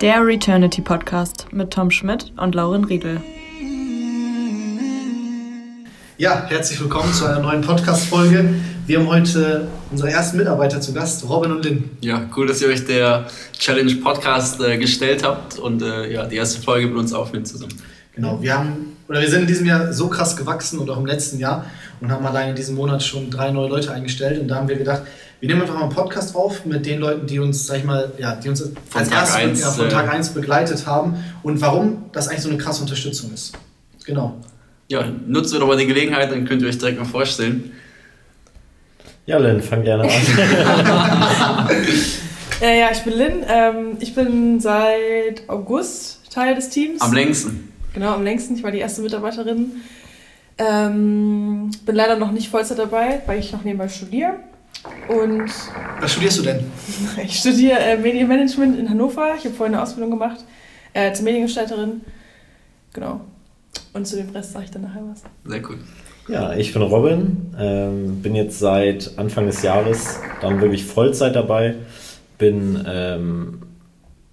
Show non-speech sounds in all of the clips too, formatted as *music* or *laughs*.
Der Returnity Podcast mit Tom Schmidt und Lauren Riedel. Ja, herzlich willkommen zu einer neuen Podcast-Folge. Wir haben heute unsere ersten Mitarbeiter zu Gast, Robin und Lynn. Ja, cool, dass ihr euch der Challenge Podcast äh, gestellt habt und äh, ja, die erste Folge mit uns aufnimmt zusammen. Genau, wir haben oder wir sind in diesem Jahr so krass gewachsen und auch im letzten Jahr und haben allein in diesem Monat schon drei neue Leute eingestellt und da haben wir gedacht, wir nehmen einfach mal einen Podcast auf mit den Leuten, die uns, sag ich mal, ja, die uns von als Tag erstes eins, ja, von äh, Tag 1 begleitet haben und warum das eigentlich so eine krasse Unterstützung ist. Genau. Ja, nutzen wir doch mal die Gelegenheit, dann könnt ihr euch direkt mal vorstellen. Ja, Lynn, fang gerne an. *laughs* Äh, ja, ich bin Lynn. Ähm, ich bin seit August Teil des Teams. Am längsten. Genau, am längsten. Ich war die erste Mitarbeiterin. Ähm, bin leider noch nicht Vollzeit dabei, weil ich noch nebenbei studiere. Und Was studierst du denn? *laughs* ich studiere äh, Medienmanagement in Hannover. Ich habe vorhin eine Ausbildung gemacht äh, zur Mediengestalterin. Genau. Und zu dem Rest sage ich dann nachher was. Sehr cool. Ja, ich bin Robin, ähm, bin jetzt seit Anfang des Jahres dann wirklich Vollzeit dabei, bin ähm,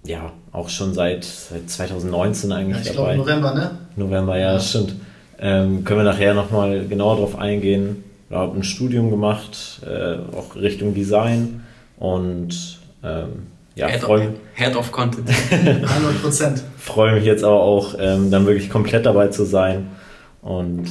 ja auch schon seit, seit 2019 Ja, eigentlich ich glaube dabei. November, ne? November, ja, Ja. stimmt. Ähm, können wir nachher nochmal genauer drauf eingehen. Ich habe ein Studium gemacht, äh, auch Richtung Design und ähm, ja, Head, freue of, Head of Content. *laughs* 100 Prozent. freu mich jetzt aber auch, ähm, dann wirklich komplett dabei zu sein. Und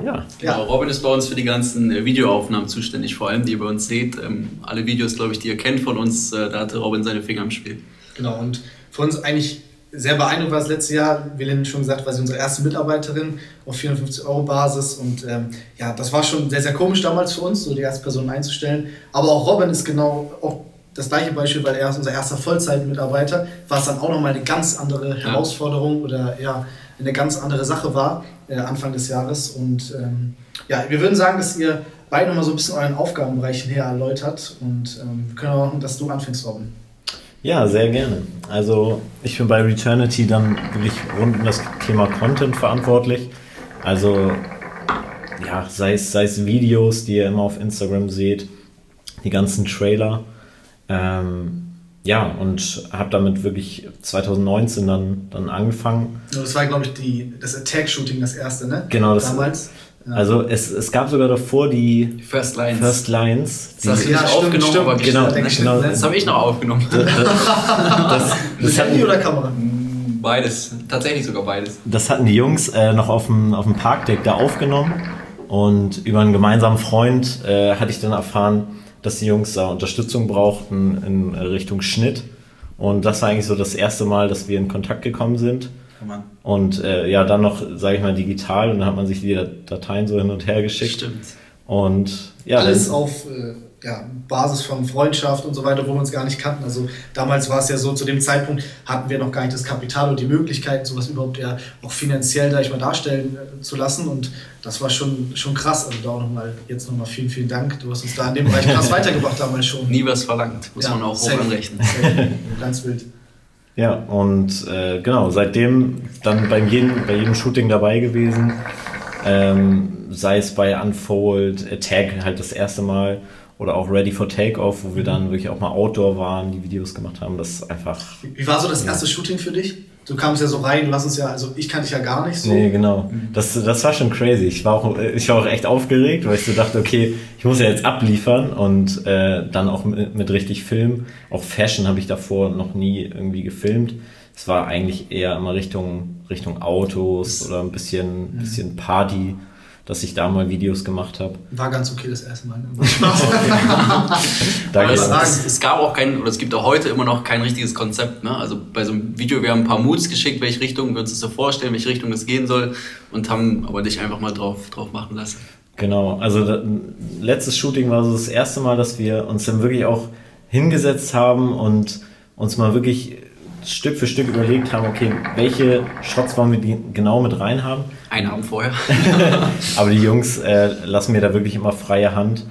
ja, Genau, Robin ist bei uns für die ganzen äh, Videoaufnahmen zuständig, vor allem die ihr bei uns seht. Ähm, alle Videos, glaube ich, die ihr kennt von uns, äh, da hatte Robin seine Finger im Spiel. Genau, und für uns eigentlich sehr beeindruckend war das letzte Jahr, wie Lynn schon gesagt, war sie unsere erste Mitarbeiterin auf 450 Euro Basis. Und ähm, ja, das war schon sehr, sehr komisch damals für uns, so die erste Person einzustellen. Aber auch Robin ist genau auch das gleiche Beispiel, weil er ist unser erster Vollzeitmitarbeiter, war es dann auch nochmal eine ganz andere Herausforderung oder ja, eine ganz andere Sache war äh, Anfang des Jahres. Und ähm, ja, wir würden sagen, dass ihr beide nochmal so ein bisschen euren Aufgabenbereich näher erläutert. Und ähm, wir können auch machen, dass du anfängst, Robin. Ja, sehr gerne. Also ich bin bei Returnity dann wirklich rund um das Thema Content verantwortlich. Also ja, sei es, sei es Videos, die ihr immer auf Instagram seht, die ganzen Trailer. Ähm, ja, und habe damit wirklich 2019 dann, dann angefangen. Das war, glaube ich, die, das Attack-Shooting, das erste, ne? Genau, das- Damals. Ja. Also es, es gab sogar davor die First Lines. First Lines. Die, das nicht stimmt, aufgenommen, stimmt. aber Genau, genau. Das habe ich noch aufgenommen. das, das, das hatten, *laughs* Handy oder Kamera? Beides. Tatsächlich sogar beides. das hatten die Jungs äh, noch auf dem, auf dem Parkdeck da aufgenommen. Und über einen gemeinsamen Freund äh, hatte ich dann erfahren, dass die Jungs da Unterstützung brauchten in Richtung Schnitt. Und das war eigentlich so das erste Mal, dass wir in Kontakt gekommen sind. Und äh, ja, dann noch, sage ich mal, digital. Und dann hat man sich die Dateien so hin und her geschickt. Stimmt. Und ja, Alles dann, auf äh, ja, Basis von Freundschaft und so weiter, wo wir uns gar nicht kannten. Also damals war es ja so, zu dem Zeitpunkt hatten wir noch gar nicht das Kapital und die Möglichkeit, sowas überhaupt ja auch finanziell, sag ich mal, darstellen äh, zu lassen. Und das war schon, schon krass. Also da auch nochmal, jetzt nochmal vielen, vielen Dank. Du hast uns da in dem Bereich krass *laughs* weitergebracht damals schon. Nie was verlangt, muss Ja, man auch hoch anrechnen. Ganz wild. Ja, und äh, genau, seitdem dann bei jedem, bei jedem Shooting dabei gewesen, ähm, sei es bei Unfold, Attack halt das erste Mal oder auch Ready for Takeoff, wo wir dann wirklich auch mal Outdoor waren, die Videos gemacht haben, das ist einfach... Wie war so das erste Shooting für dich? Du kamst ja so rein, du hast uns ja, also ich kannte dich ja gar nicht so. Nee, genau. Das, das war schon crazy. Ich war, auch, ich war auch echt aufgeregt, weil ich so dachte, okay, ich muss ja jetzt abliefern und äh, dann auch mit, mit richtig Film. Auch Fashion habe ich davor noch nie irgendwie gefilmt. Es war eigentlich eher immer Richtung, Richtung Autos oder ein bisschen, bisschen Party, dass ich da mal Videos gemacht habe. War ganz okay das erste Mal. Ne? *laughs* Spaß. *laughs* Da Aber es, es, es gab auch kein, oder es gibt auch heute immer noch kein richtiges Konzept. Ne? Also bei so einem Video, wir haben ein paar Moods geschickt, welche Richtung wir uns das so vorstellen, welche Richtung das gehen soll und haben aber dich einfach mal drauf, drauf machen lassen. Genau, also da, letztes Shooting war so das erste Mal, dass wir uns dann wirklich auch hingesetzt haben und uns mal wirklich Stück für Stück überlegt haben, okay, welche Shots wollen wir die genau mit rein haben. Einen Abend vorher. *laughs* Aber die Jungs äh, lassen mir da wirklich immer freie Hand.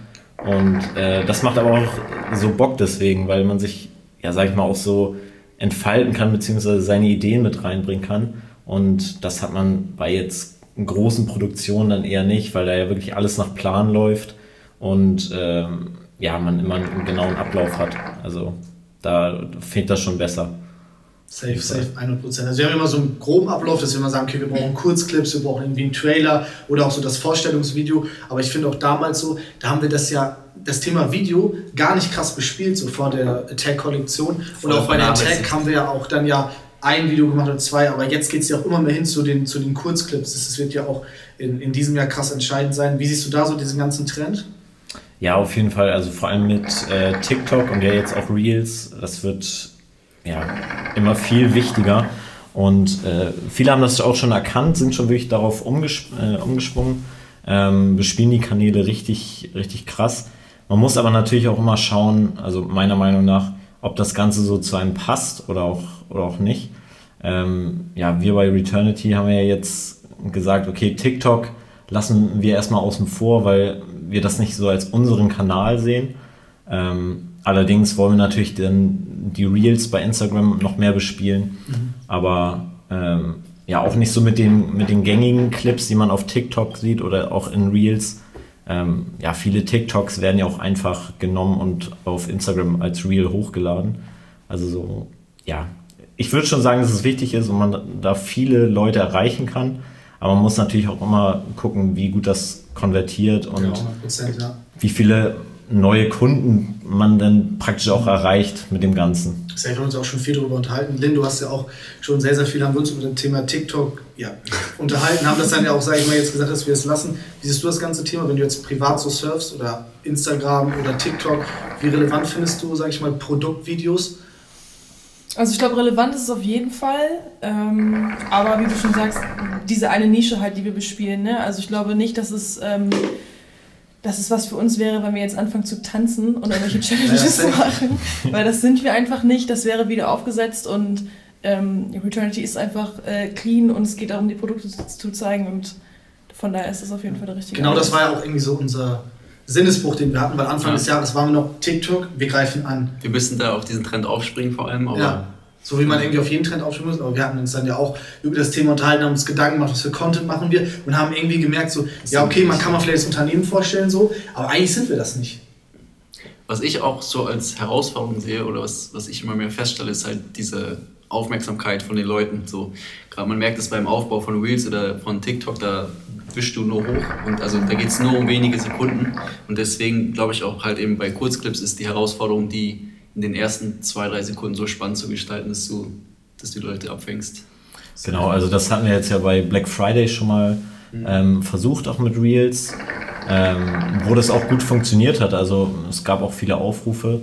Und äh, das macht aber auch so Bock deswegen, weil man sich, ja, sag ich mal, auch so entfalten kann, beziehungsweise seine Ideen mit reinbringen kann. Und das hat man bei jetzt großen Produktionen dann eher nicht, weil da ja wirklich alles nach Plan läuft und ähm, ja, man immer einen genauen Ablauf hat. Also da fehlt das schon besser. Safe, safe, 100%. Also wir haben immer so einen groben Ablauf, dass wir immer sagen, okay, wir brauchen Kurzclips, wir brauchen irgendwie einen Trailer oder auch so das Vorstellungsvideo. Aber ich finde auch damals so, da haben wir das ja, das Thema Video gar nicht krass bespielt, so vor der Attack-Kollektion. Und auch bei der. Attack haben wir ja auch dann ja ein Video gemacht oder zwei, aber jetzt geht es ja auch immer mehr hin zu den, zu den Kurzclips. Das, das wird ja auch in, in diesem Jahr krass entscheidend sein. Wie siehst du da so diesen ganzen Trend? Ja, auf jeden Fall. Also vor allem mit äh, TikTok und ja jetzt auch Reels, das wird ja immer viel wichtiger. Und äh, viele haben das auch schon erkannt, sind schon wirklich darauf umges äh, umgesprungen, ähm, bespielen die Kanäle richtig, richtig krass. Man muss aber natürlich auch immer schauen, also meiner Meinung nach, ob das Ganze so zu einem passt oder auch, oder auch nicht. Ähm, ja, wir bei Returnity haben ja jetzt gesagt, okay, TikTok lassen wir erstmal außen vor, weil wir das nicht so als unseren Kanal sehen. Ähm, allerdings wollen wir natürlich dann die Reels bei Instagram noch mehr bespielen, aber ähm, ja auch nicht so mit den, mit den gängigen Clips, die man auf TikTok sieht oder auch in Reels. Ähm, ja, viele TikToks werden ja auch einfach genommen und auf Instagram als Reel hochgeladen. Also so, ja, ich würde schon sagen, dass es wichtig ist und man da viele Leute erreichen kann. Aber man muss natürlich auch immer gucken, wie gut das konvertiert und 100%, ja. wie viele neue Kunden man dann praktisch auch erreicht mit dem Ganzen. Safe haben wir uns auch schon viel darüber unterhalten. Lynn, du hast ja auch schon sehr, sehr viel haben wir uns über das Thema TikTok ja, unterhalten, haben das dann ja auch, sage ich mal, jetzt gesagt, dass wir es lassen. Wie siehst du das ganze Thema, wenn du jetzt privat so surfst oder Instagram oder TikTok? Wie relevant findest du, sage ich mal, Produktvideos? Also ich glaube, relevant ist es auf jeden Fall. Ähm, aber wie du schon sagst, diese eine Nische halt, die wir bespielen. Ne? Also ich glaube nicht, dass es, ähm, dass es was für uns wäre, wenn wir jetzt anfangen zu tanzen und irgendwelche *laughs* Challenges safe. machen. Weil das sind wir einfach nicht. Das wäre wieder aufgesetzt und ähm, Returnity ist einfach äh, clean und es geht darum, die Produkte zu, zu zeigen. Und von daher ist das auf jeden Fall der richtige Genau, das Ansatz. war ja auch irgendwie so unser Sinnesbruch, den wir hatten, weil Anfang Ja. des Jahres waren wir noch TikTok, wir greifen an. Wir müssen da auf diesen Trend aufspringen vor allem, aber Ja. So wie man irgendwie auf jeden Trend aufspringen muss, aber wir hatten uns dann ja auch über das Thema unterhalten, haben uns Gedanken gemacht, was für Content machen wir und haben irgendwie gemerkt, so, ja, okay, man kann man vielleicht das Unternehmen vorstellen, so, aber eigentlich sind wir das nicht. was ich auch so als Herausforderung sehe oder was, was ich immer mehr feststelle, ist halt diese Aufmerksamkeit von den Leuten. So, gerade man merkt es beim Aufbau von Reels oder von TikTok, da wischst du nur hoch und also da geht es nur um wenige Sekunden und deswegen glaube ich auch halt eben bei Kurzclips ist die Herausforderung, die in den ersten zwei, drei Sekunden so spannend zu gestalten, dass du, dass du die Leute abfängst. Genau, also das hatten wir jetzt ja bei Black Friday schon mal ähm, versucht, auch mit Reels, ähm, wo das auch gut funktioniert hat. Also es gab auch viele Aufrufe.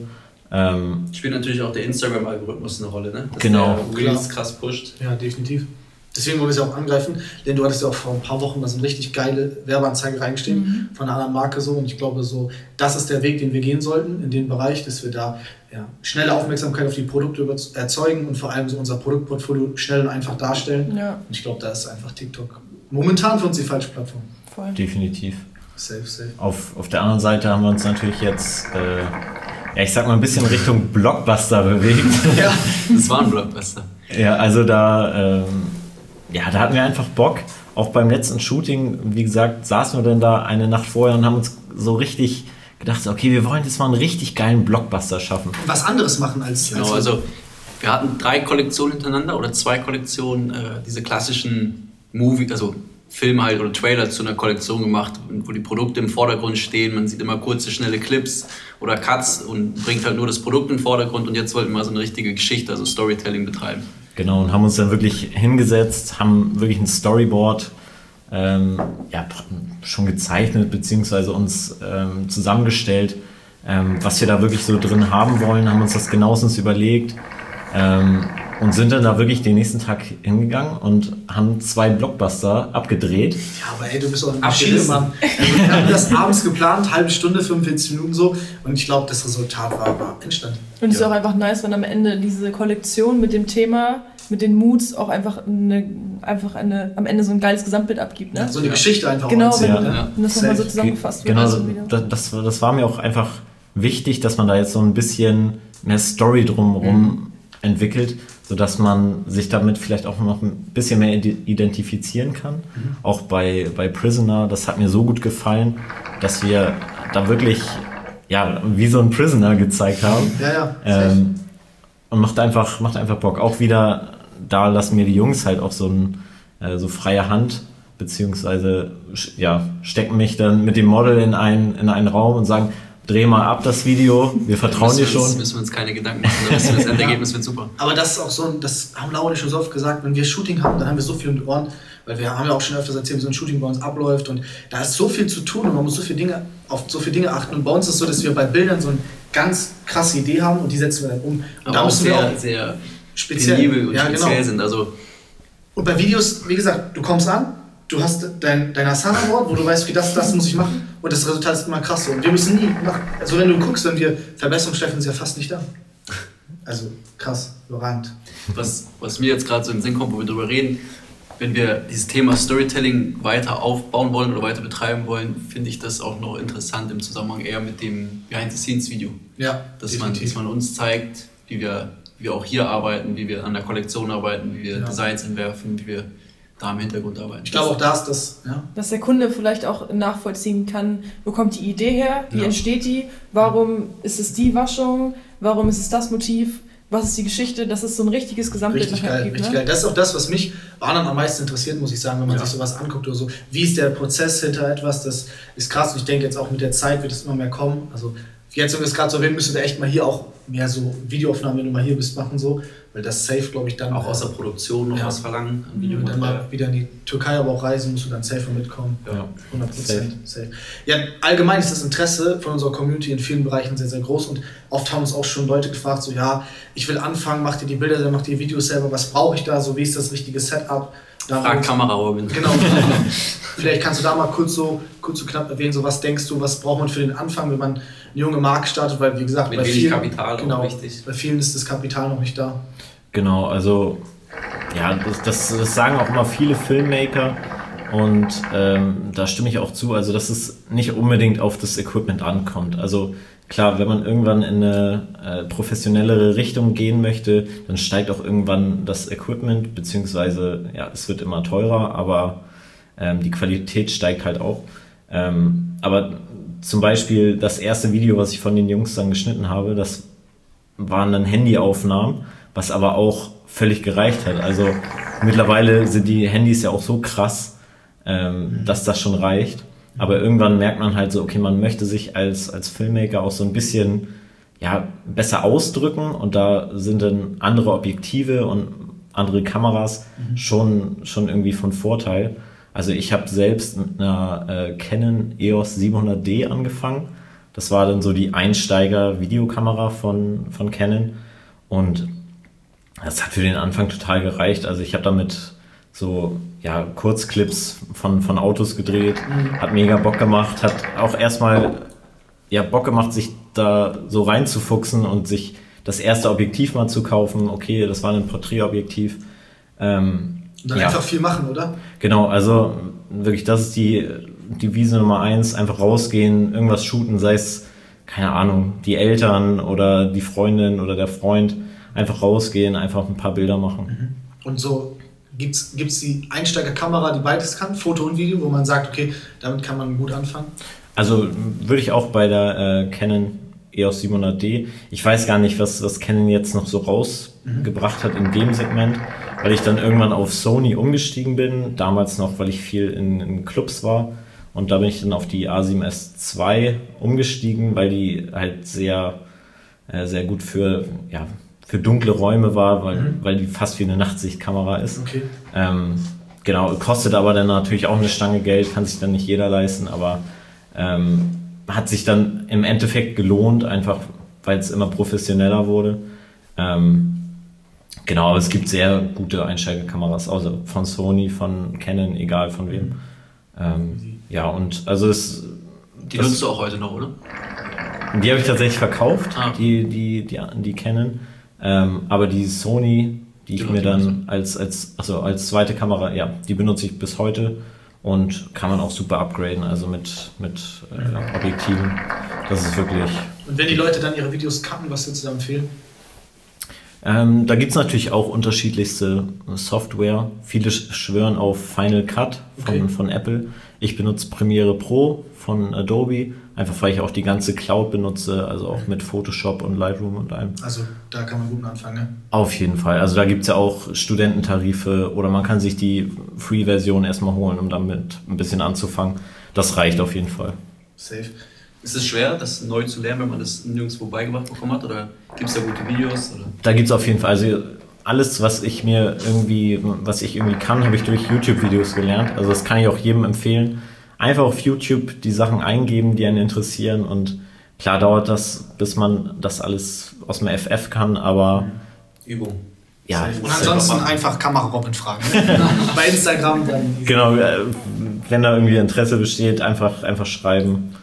Ähm, Spielt natürlich auch der Instagram-Algorithmus eine Rolle, ne? Dass Genau. der Reels krass pusht. Ja, definitiv. Deswegen wollen wir es ja auch angreifen, denn du hattest ja auch vor ein paar Wochen mal so eine richtig geile Werbeanzeige reingestellt von einer anderen Marke so und ich glaube so, das ist der Weg, den wir gehen sollten in dem Bereich, dass wir da ja, schnelle Aufmerksamkeit auf die Produkte erzeugen und vor allem so unser Produktportfolio schnell und einfach darstellen. Ja, Und ich glaube, da ist einfach TikTok momentan für uns die falsche Plattform. voll. definitiv. Safe, safe. Auf, auf der anderen Seite haben wir uns natürlich jetzt, äh, ja, ich sag mal, ein bisschen Richtung Blockbuster bewegt. Ja, *laughs* Das war ein Blockbuster. Ja, also da, ähm, ja, da hatten wir einfach Bock. Auch beim letzten Shooting, wie gesagt, saßen wir dann da eine Nacht vorher und haben uns so richtig gedacht, okay, wir wollen jetzt mal einen richtig geilen Blockbuster schaffen. was anderes machen als. Genau, als also wir hatten drei Kollektionen hintereinander oder zwei Kollektionen, äh, diese klassischen Movie, also Filme halt oder Trailer zu einer Kollektion gemacht, wo die Produkte im Vordergrund stehen. Man sieht immer kurze, schnelle Clips oder Cuts und bringt halt nur das Produkt im Vordergrund. Und jetzt wollten wir so eine richtige Geschichte, also Storytelling betreiben. Genau, und haben uns dann wirklich hingesetzt, haben wirklich ein Storyboard ähm, ja, schon gezeichnet, beziehungsweise uns ähm, zusammengestellt, ähm, was wir da wirklich so drin haben wollen, haben uns das genauestens überlegt ähm, und sind dann da wirklich den nächsten Tag hingegangen und haben zwei Blockbuster abgedreht. Ja, aber ey, du bist auch ein Maschine, Abgerissen. Mann. Also, wir haben das abends geplant, halbe Stunde, 45 Minuten so. Und ich glaube, das Resultat war, war entstanden. Und es ist auch einfach nice, wenn am Ende diese Kollektion mit dem Thema, mit den Moods auch einfach, eine, einfach eine, am Ende so ein geiles Gesamtbild abgibt. Ne? So eine Geschichte einfach Genau, auch wenn, ja. wenn das nochmal so zusammengefasst wird. Genau, also wieder. das, das, war mir auch einfach wichtig, dass man da jetzt so ein bisschen mehr Story drumherum entwickelt, sodass man sich damit vielleicht auch noch ein bisschen mehr ide- identifizieren kann. Auch bei, bei Prisoner, das hat mir so gut gefallen, dass wir da wirklich ja, wie so ein Prisoner gezeigt haben. Ja, ja. Ähm, und macht einfach, macht einfach Bock. Auch wieder, da lassen mir die Jungs halt auch so, ein, äh, so freie Hand, beziehungsweise ja, stecken mich dann mit dem Model in einen, in einen Raum und sagen, dreh mal ab das Video, wir vertrauen dir schon. Müssen wir uns keine Gedanken machen, das Endergebnis wird super. Aber das ist auch so, das haben Laura schon so oft gesagt, wenn wir Shooting haben, dann haben wir so viel um die Ohren, weil wir haben ja auch schon öfters erzählt, wie so ein Shooting bei uns abläuft und da ist so viel zu tun und man muss so viele Dinge, auf so viele Dinge achten und bei uns ist es so, dass wir bei Bildern so eine ganz krasse Idee haben und die setzen wir dann um. Und Aber da auch müssen sehr, wir auch sehr speziell, penibel und ja, speziell genau. sind. Also Und bei Videos, wie gesagt, du kommst an, du hast dein, dein Asana-Board, wo du weißt, okay, das, das muss ich machen und das Resultat ist immer krass. Und wir müssen nie nach, also wenn du guckst, wenn wir Verbesserungsstellen sind ja fast nicht da. Also krass, überragend. was, was mir jetzt gerade so in den Sinn kommt, wo wir drüber reden, wenn wir dieses Thema Storytelling weiter aufbauen wollen oder weiter betreiben wollen, finde ich das auch noch interessant im Zusammenhang eher mit dem Behind-the-Scenes-Video. Ja, Dass man, definitiv. dass man uns zeigt, wie wir, wie wir auch hier arbeiten, wie wir an der Kollektion arbeiten, wie wir Ja. Designs entwerfen, wie wir da im Hintergrund arbeiten. Ich glaube auch da ist das, ja. Dass der Kunde vielleicht auch nachvollziehen kann, wo kommt die Idee her, wie Ja. entsteht die, warum ist es die Waschung, warum ist es das Motiv, was ist die Geschichte, dass es so ein richtiges Gesamtbild Richtig geil, gibt. richtig ne? geil. Das ist auch das, was mich anderen am meisten interessiert, muss ich sagen, wenn man Ja. sich sowas anguckt oder so. Wie ist der Prozess hinter etwas? Das ist krass und ich denke jetzt auch mit der Zeit wird es immer mehr kommen. Also jetzt, wenn wir es gerade so erwähnen, müssen wir echt mal hier auch mehr so Videoaufnahmen, wenn du mal hier bist, machen so, weil das safe, glaube ich, dann auch aus der Produktion noch Ja. was verlangen an wenn wir dann Videomaterial. mal wieder in die Türkei, aber auch reisen, musst du dann safe mitkommen. Ja. 100 Prozent. Safe. Ja, allgemein ist das Interesse von unserer Community in vielen Bereichen sehr, sehr groß und oft haben uns auch schon Leute gefragt, so ja, ich will anfangen, macht ihr die Bilder, dann macht ihr Videos selber, was brauche ich da, so wie ist das richtige Setup? Frag Kamera Robin. Genau. *laughs* Vielleicht kannst du da mal kurz so, kurz so knapp erwähnen, so was denkst du, was braucht man für den Anfang, wenn man junge Marke startet, weil wie gesagt, Mit bei wenig vielen, Kapital auch genau, wichtig. bei vielen ist das Kapital noch nicht da. Genau, also ja, das, das, das sagen auch immer viele Filmmaker und ähm, da stimme ich auch zu, also dass es nicht unbedingt auf das Equipment ankommt. Also klar, wenn man irgendwann in eine äh, professionellere Richtung gehen möchte, dann steigt auch irgendwann das Equipment, beziehungsweise ja, es wird immer teurer, aber ähm, die Qualität steigt halt auch. Ähm, aber zum Beispiel das erste Video, was ich von den Jungs dann geschnitten habe, das waren dann Handyaufnahmen, was aber auch völlig gereicht hat. Also mittlerweile sind die Handys ja auch so krass, ähm, dass das schon reicht. Aber irgendwann merkt man halt so, okay, man möchte sich als, als Filmmaker auch so ein bisschen ja, besser ausdrücken und da sind dann andere Objektive und andere Kameras schon, schon irgendwie von Vorteil. Also ich habe selbst mit einer äh, Canon EOS 700D angefangen. Das war dann so die Einsteiger-Videokamera von, von Canon. Und das hat für den Anfang total gereicht. Also ich habe damit so ja, Kurzclips von, von Autos gedreht, hat mega Bock gemacht, hat auch erstmal ja, Bock gemacht, sich da so reinzufuchsen und sich das erste Objektiv mal zu kaufen. Okay, das war ein Porträtobjektiv. Ähm, Und dann ja. einfach viel machen, oder? Genau, also wirklich, das ist die, die Wiese Nummer eins. Einfach rausgehen, irgendwas shooten, sei es, keine Ahnung, die Eltern oder die Freundin oder der Freund. Einfach rausgehen, einfach ein paar Bilder machen. Und so gibt es die Einsteigerkamera, die beides kann, Foto und Video, wo man sagt, okay, damit kann man gut anfangen. Also würde ich auch bei der äh, Canon EOS 700D, ich weiß gar nicht, was, was Canon jetzt noch so rausgebracht hat in dem Segment, weil ich dann irgendwann auf Sony umgestiegen bin, damals noch, weil ich viel in, in Clubs war und da bin ich dann auf die A7S II umgestiegen, weil die halt sehr, äh, sehr gut für, ja, für dunkle Räume war, weil, weil die fast wie eine Nachtsichtkamera ist. Okay. Ähm, genau, kostet aber dann natürlich auch eine Stange Geld, kann sich dann nicht jeder leisten, aber ähm, hat sich dann im Endeffekt gelohnt, einfach weil es immer professioneller wurde. Ähm, genau, aber es gibt sehr gute Einsteigerkameras, also von Sony, von Canon, egal von wem. Ähm, ja, und also es, Die das- nutzt du auch heute noch, oder? die habe ich tatsächlich verkauft, Ah. die, die, die, die Canon. Ähm, aber die Sony, die ich Die mir nutzt du dann als, als, also als zweite Kamera, ja, die benutze ich bis heute und kann man auch super upgraden, also mit, mit äh, Objektiven. Das ist wirklich. Und wenn die Leute dann ihre Videos cutten, was würdest du da empfehlen? Ähm, da gibt es natürlich auch unterschiedlichste Software. Viele sch- schwören auf Final Cut von, Okay. von Apple. Ich benutze Premiere Pro von Adobe Einfach weil ich auch die ganze Cloud benutze, also auch mit Photoshop und Lightroom und allem. Also da kann man gut anfangen. Ne? Auf jeden Fall. Also da gibt es ja auch Studententarife oder man kann sich die Free-Version erstmal holen, um damit ein bisschen anzufangen. Das reicht auf jeden Fall. Safe. Ist es schwer, das neu zu lernen, wenn man das nirgendwo beigebracht bekommen hat? Oder gibt es da gute Videos? Oder? Da gibt es auf jeden Fall, also alles, was ich mir irgendwie, was ich irgendwie kann, habe ich durch YouTube-Videos gelernt. Also das kann ich auch jedem empfehlen. Einfach auf YouTube die Sachen eingeben, die einen interessieren und klar dauert das, bis man das alles aus dem FF kann, aber Übung. ja. Und ansonsten einfach- einfach Kamera Robin fragen. *laughs* Bei Instagram dann Genau, äh, wenn da irgendwie Interesse besteht, einfach, einfach schreiben.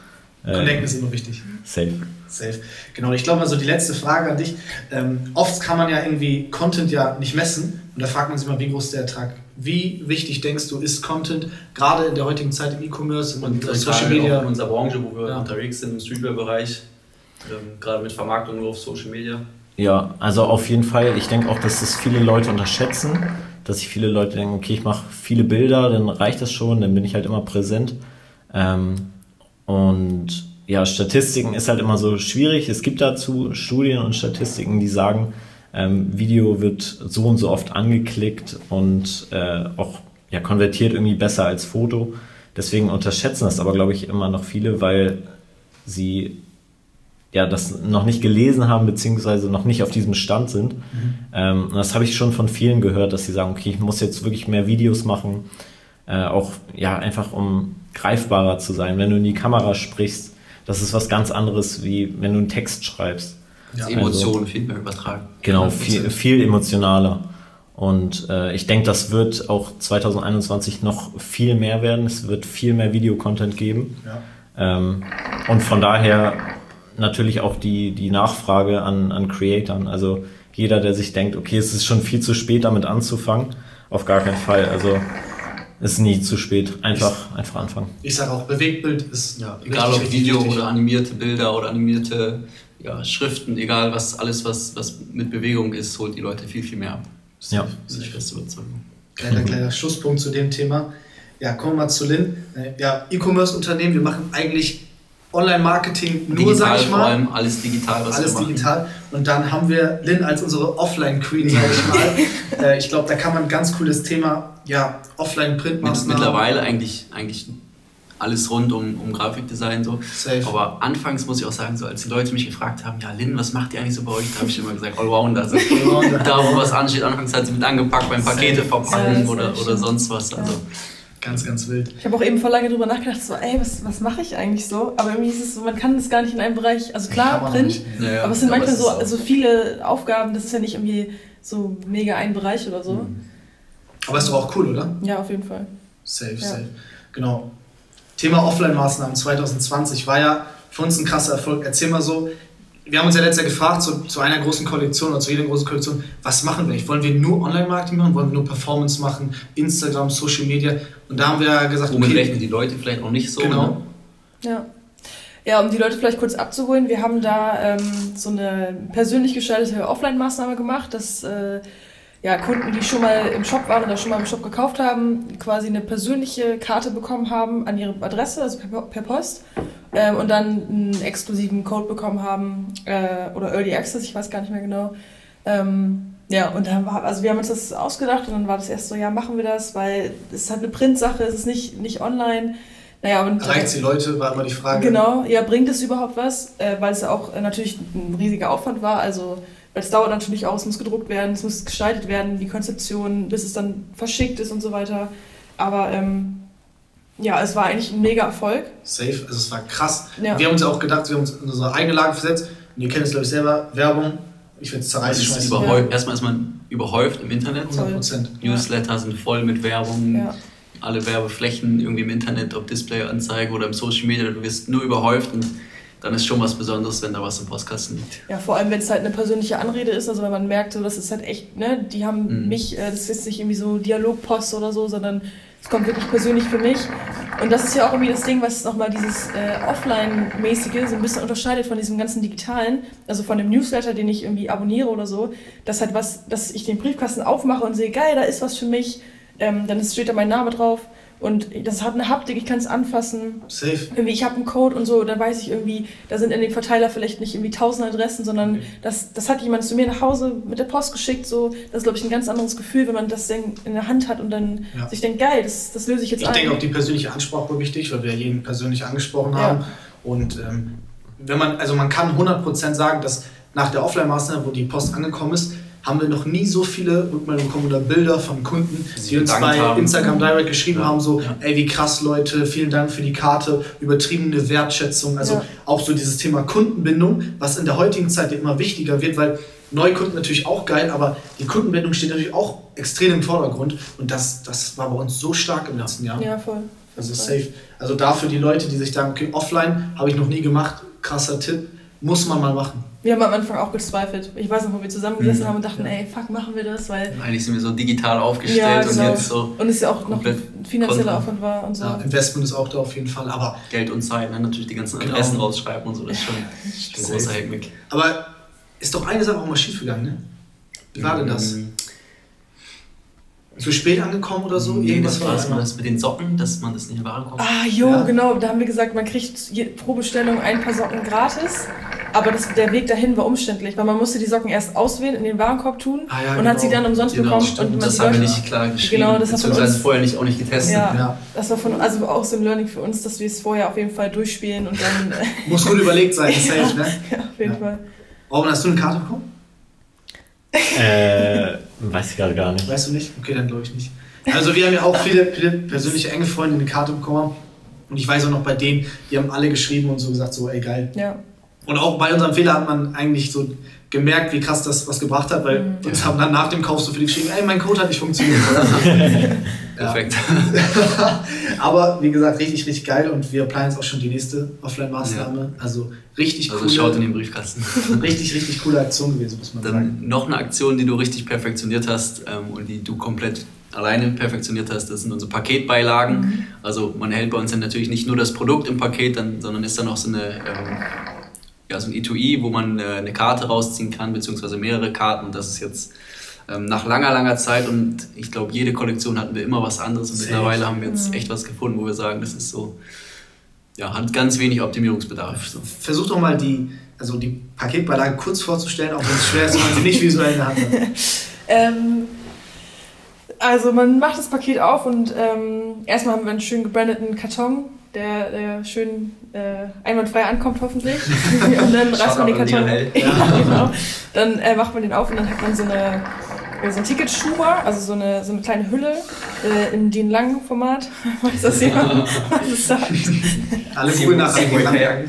Äh, Connecten ist immer wichtig. safe. Safe. Genau, ich glaube mal so die letzte Frage an dich. Ähm, oft kann man ja irgendwie Content ja nicht messen und da fragt man sich mal, wie groß ist der Ertrag? Wie wichtig denkst du, ist Content, gerade in der heutigen Zeit im E-Commerce und, Und Social gerade auch Media? in unserer Branche, wo wir Ja. unterwegs sind, im Streetwear-Bereich, ähm, gerade mit Vermarktung nur auf Social Media. Ja, also auf jeden Fall. Ich denke auch, dass das viele Leute unterschätzen, dass sich viele Leute denken, okay, ich mache viele Bilder, dann reicht das schon, dann bin ich halt immer präsent. Ähm, und ja, Statistiken ist halt immer so schwierig. Es gibt dazu Studien und Statistiken, die sagen, ähm, Video wird so und so oft angeklickt und äh, auch ja, konvertiert irgendwie besser als Foto. Deswegen unterschätzen das aber, glaube ich, immer noch viele, weil sie ja, das noch nicht gelesen haben, beziehungsweise noch nicht auf diesem Stand sind. Ähm, und das habe ich schon von vielen gehört, dass sie sagen, okay, ich muss jetzt wirklich mehr Videos machen, äh, auch ja, einfach um greifbarer zu sein. Wenn du in die Kamera sprichst, das ist was ganz anderes, wie wenn du einen Text schreibst. Ja, Also Emotionen viel mehr übertragen. Genau, 100%. viel, viel emotionaler. Und äh, ich denke, das wird auch 2021 noch viel mehr werden. Es wird viel mehr Videocontent geben. Ja. Ähm, und von daher natürlich auch die, die Nachfrage an, an Creatoren. Also jeder, der sich denkt, okay, es ist schon viel zu spät, damit anzufangen, auf gar keinen Fall. Also ist nie zu spät. Einfach, einfach anfangen. Ich sage auch, Bewegtbild ist Ja, richtig, egal ob richtig Video wichtig. oder animierte Bilder oder animierte ja, Schriften, egal was, alles was, was mit Bewegung ist, holt die Leute viel, viel mehr ab. Ja. Das ist die feste Überzeugung. Kleiner, kleiner Schlusspunkt zu dem Thema. Ja, kommen wir mal zu Lin. Äh, Ja, E-Commerce-Unternehmen, wir machen eigentlich Online-Marketing nur, sag ich vor mal. allem, alles digital, was Alles wir machen. digital. Und dann haben wir Lin als unsere Offline-Queen, sag ich mal. *laughs* äh, ich glaube, da kann man ein ganz cooles Thema, ja, Mit, Offline-Printmaßnahmen. mittlerweile eigentlich, eigentlich alles rund um, um Grafikdesign so. Safe. Aber anfangs muss ich auch sagen, so als die Leute mich gefragt haben, ja Lynn, was macht ihr eigentlich so bei euch? Da habe ich immer gesagt, Allrounder. Also, da wo was ansteht, anfangs hat sie mit angepackt beim Pakete verpacken Ja, oder, oder sonst was. Also Ganz, ganz wild. Ich habe auch eben vor lange drüber nachgedacht, so, ey, was, was mache ich eigentlich so? Aber irgendwie ist es so, man kann das gar nicht in einem Bereich, also klar, Print, ja, ja. aber es sind manchmal ist so, so viele Aufgaben, das ist ja nicht irgendwie so mega ein Bereich oder so. Aber ist doch auch cool, oder? Ja, auf jeden Fall. Safe, Ja. safe. Genau. Thema Offline-Maßnahmen 2020 war ja für uns ein krasser Erfolg. Erzähl mal so, wir haben uns ja letztes Jahr gefragt, zu, zu einer großen Kollektion oder zu jeder großen Kollektion, was machen wir? eigentlich? Wollen wir nur Online-Marketing machen? Wollen wir nur Performance machen? Instagram, Social Media? Und da haben wir ja gesagt, Womit okay, rechnen die Leute vielleicht auch nicht so. Genau. Ne? Ja. Ja, um die Leute vielleicht kurz abzuholen, wir haben da ähm, so eine persönlich gestaltete Offline-Maßnahme gemacht, dass äh, ja, Kunden, die schon mal im Shop waren oder schon mal im Shop gekauft haben, quasi eine persönliche Karte bekommen haben an ihre Adresse, also per, per Post, ähm, und dann einen exklusiven Code bekommen haben äh, oder Early Access, ich weiß gar nicht mehr genau. Ähm, ja, und dann war, also wir haben uns das ausgedacht und dann war das erst so, ja, machen wir das, weil es ist halt eine Printsache, es ist nicht, nicht online. Naja, und erreicht es die Leute, war immer die Frage. Genau, ja, bringt es überhaupt was? Äh, weil es ja auch äh, natürlich ein riesiger Aufwand war. Also, weil es dauert natürlich auch, es muss gedruckt werden, es muss gestaltet werden, die Konzeption, bis es dann verschickt ist und so weiter. Aber ähm, ja, es war eigentlich ein mega Erfolg. Safe, also es war krass. Ja. Wir haben uns ja auch gedacht, wir haben uns in unsere eigene Lage versetzt. Und ihr kennt es, glaube ich, selber, Werbung. Ich werde es Es zerreißen, ist schmeißen. überhäuft, Erstmal ist man überhäuft im Internet. 100 Prozent. Ja. Newsletter sind voll mit Werbung. Ja. Alle Werbeflächen irgendwie im Internet, ob Displayanzeige oder im Social Media, du wirst nur überhäuft und dann ist schon was Besonderes, wenn da was im Postkasten liegt. Ja, vor allem, wenn es halt eine persönliche Anrede ist, also wenn man merkt, so, das ist halt echt, ne, die haben Mhm. mich, äh, das ist nicht irgendwie so Dialogpost oder so, sondern es kommt wirklich persönlich für mich. Und das ist ja auch irgendwie das Ding, was nochmal dieses äh, Offline-mäßige so ein bisschen unterscheidet von diesem ganzen Digitalen, also von dem Newsletter, den ich irgendwie abonniere oder so, dass halt was, dass ich den Briefkasten aufmache und sehe, geil, da ist was für mich, ähm, dann ist- steht da mein Name drauf Und das hat eine Haptik, ich kann es anfassen. Safe. Irgendwie, ich habe einen Code und so, dann weiß ich irgendwie, da sind in dem Verteiler vielleicht nicht irgendwie tausend Adressen, sondern das, das hat jemand zu mir nach Hause mit der Post geschickt. So, das ist, glaube ich, ein ganz anderes Gefühl, wenn man das in der Hand hat und dann Ja. sich denkt, geil, das, das löse ich jetzt Ich ein. denke auch die persönliche Ansprache war wichtig, weil wir jeden persönlich angesprochen Ja. haben. Und ähm, wenn man, also man kann 100% sagen, dass nach der Offline-Maßnahme, wo die Post angekommen ist, haben wir noch nie so viele Rückmeldungen bekommen oder Bilder von Kunden, Die die uns bei haben. Instagram Direct geschrieben Ja. haben, so, Ja. ey, wie krass, Leute, vielen Dank für die Karte, übertriebene Wertschätzung. Also Ja. auch so dieses Thema Kundenbindung, was in der heutigen Zeit immer wichtiger wird, weil Neukunden natürlich auch geil, aber die Kundenbindung steht natürlich auch extrem im Vordergrund. Und das, das war bei uns so stark im letzten Jahr. Ja, voll. Also safe. Also dafür die Leute, die sich sagen, okay, offline habe ich noch nie gemacht, krasser Tipp, muss man mal machen. Wir haben am Anfang auch gezweifelt. Ich weiß noch, wo wir zusammengesessen Mhm. haben und dachten, ey, fuck, machen wir das? Weil, Eigentlich sind wir so digital aufgestellt Ja, und genau. jetzt so und es ja auch noch finanzieller. Aufwand war und so. Ja, Investment ist auch da auf jeden Fall. Aber, Geld und Zeit, ne? natürlich die ganzen Genau. Adressen rausschreiben und so, das ist schon *laughs* ein großer Hackmick. aber ist doch eine Sache auch mal schief gegangen, ne? Wie war denn das? Zu spät angekommen oder so? Nee, Irgendwas was war das, das mit den Socken, dass man das nicht in den Warenkorb Ah, jo, Ja. genau. Da haben wir gesagt, man kriegt pro Bestellung ein paar Socken gratis. Aber das, der Weg dahin war umständlich, weil man musste die Socken erst auswählen, in den Warenkorb tun Ah, ja, und genau. hat sie dann umsonst Genau, bekommen. stimmt. Und man Das haben wir nicht klar geschrieben, Genau, das war von beziehungsweise uns- vorher nicht, auch nicht getestet. Ja, Ja. das war von, also auch so ein Learning für uns, dass wir es vorher auf jeden Fall durchspielen und dann, *laughs* Muss gut überlegt sein, *laughs* safe, ne? ja, auf jeden Ja. Fall. Robin, hast du eine Karte bekommen? Äh, weiß ich gerade gar nicht. Weißt du nicht? Okay, dann glaube ich nicht. Also wir haben ja auch viele, viele persönliche enge Freunde, die eine Karte bekommen. Und ich weiß auch noch bei denen, die haben alle geschrieben und so gesagt, so, ey, geil. Ja. Und auch bei unserem Fehler hat man eigentlich so gemerkt, wie krass das was gebracht hat, weil uns haben dann nach dem Kauf so viele geschrieben, ey, mein Code hat nicht funktioniert. *laughs* Perfekt. *laughs* Aber wie gesagt, richtig, richtig geil und wir planen jetzt auch schon die nächste Offline-Maßnahme. Also richtig Also schaut in coole, den Briefkasten. *laughs* richtig, richtig coole Aktion gewesen, muss man sagen. Dann noch eine Aktion, die du richtig perfektioniert hast ähm, und die du komplett alleine perfektioniert hast, das sind unsere Paketbeilagen. Mhm. Also man hält bei uns dann natürlich nicht nur das Produkt im Paket, dann, sondern ist dann auch so eine ähm, ja, so ein Etui, wo man äh, eine Karte rausziehen kann, beziehungsweise mehrere Karten. Und das ist jetzt ähm, nach langer, langer Zeit und ich glaube, jede Kollektion hatten wir immer was anderes. Und mittlerweile haben wir jetzt Mhm. echt was gefunden, wo wir sagen, das ist so, ja, hat ganz wenig Optimierungsbedarf. So. Versuch doch mal die, also die Paketbeilage kurz vorzustellen, auch wenn es schwer ist, wenn man sie nicht visuell in der Hand hat. *laughs* Ähm, also man macht das Paket auf und ähm, erstmal haben wir einen schön gebrandeten Karton, der, der schön äh, einwandfrei ankommt hoffentlich. *laughs* und dann reißt man den Karton. *laughs* Ja, genau. Dann äh, macht man den auf und dann hat man so eine äh, so ein Ticketschuber, also so eine, so eine kleine Hülle äh, in den langen Format. *laughs* Weiß das jemand, was es sagt? Alle cool nachher.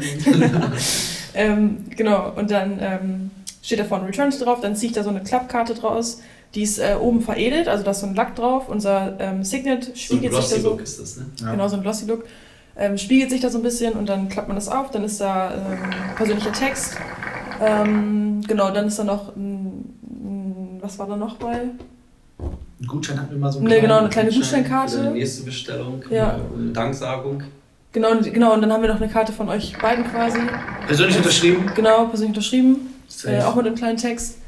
Ähm, genau, und dann ähm, steht da vorne Returns drauf, dann ziehe ich da so eine Klappkarte draus. Die ist äh, oben veredelt, also da ist so ein Lack drauf. Unser ähm, Signet So ein spiegelt sich da Glossy so. Look ist das, ne? Ja. Genau, so ein Glossy Look. Ähm, spiegelt sich da so ein bisschen und dann klappt man das auf. Dann ist da ähm, persönlicher Text. Ähm, genau, dann ist da noch ein, ein, was war da noch bei? Ein Gutschein hatten wir mal so einen Ne, genau, eine kleine Für die Gutscheinkarte. nächste Bestellung, Ja. eine Danksagung. Genau, und- genau, und dann haben wir noch eine Karte von euch beiden quasi. Persönlich unterschrieben. Genau, persönlich unterschrieben. Äh, auch mit einem kleinen Text.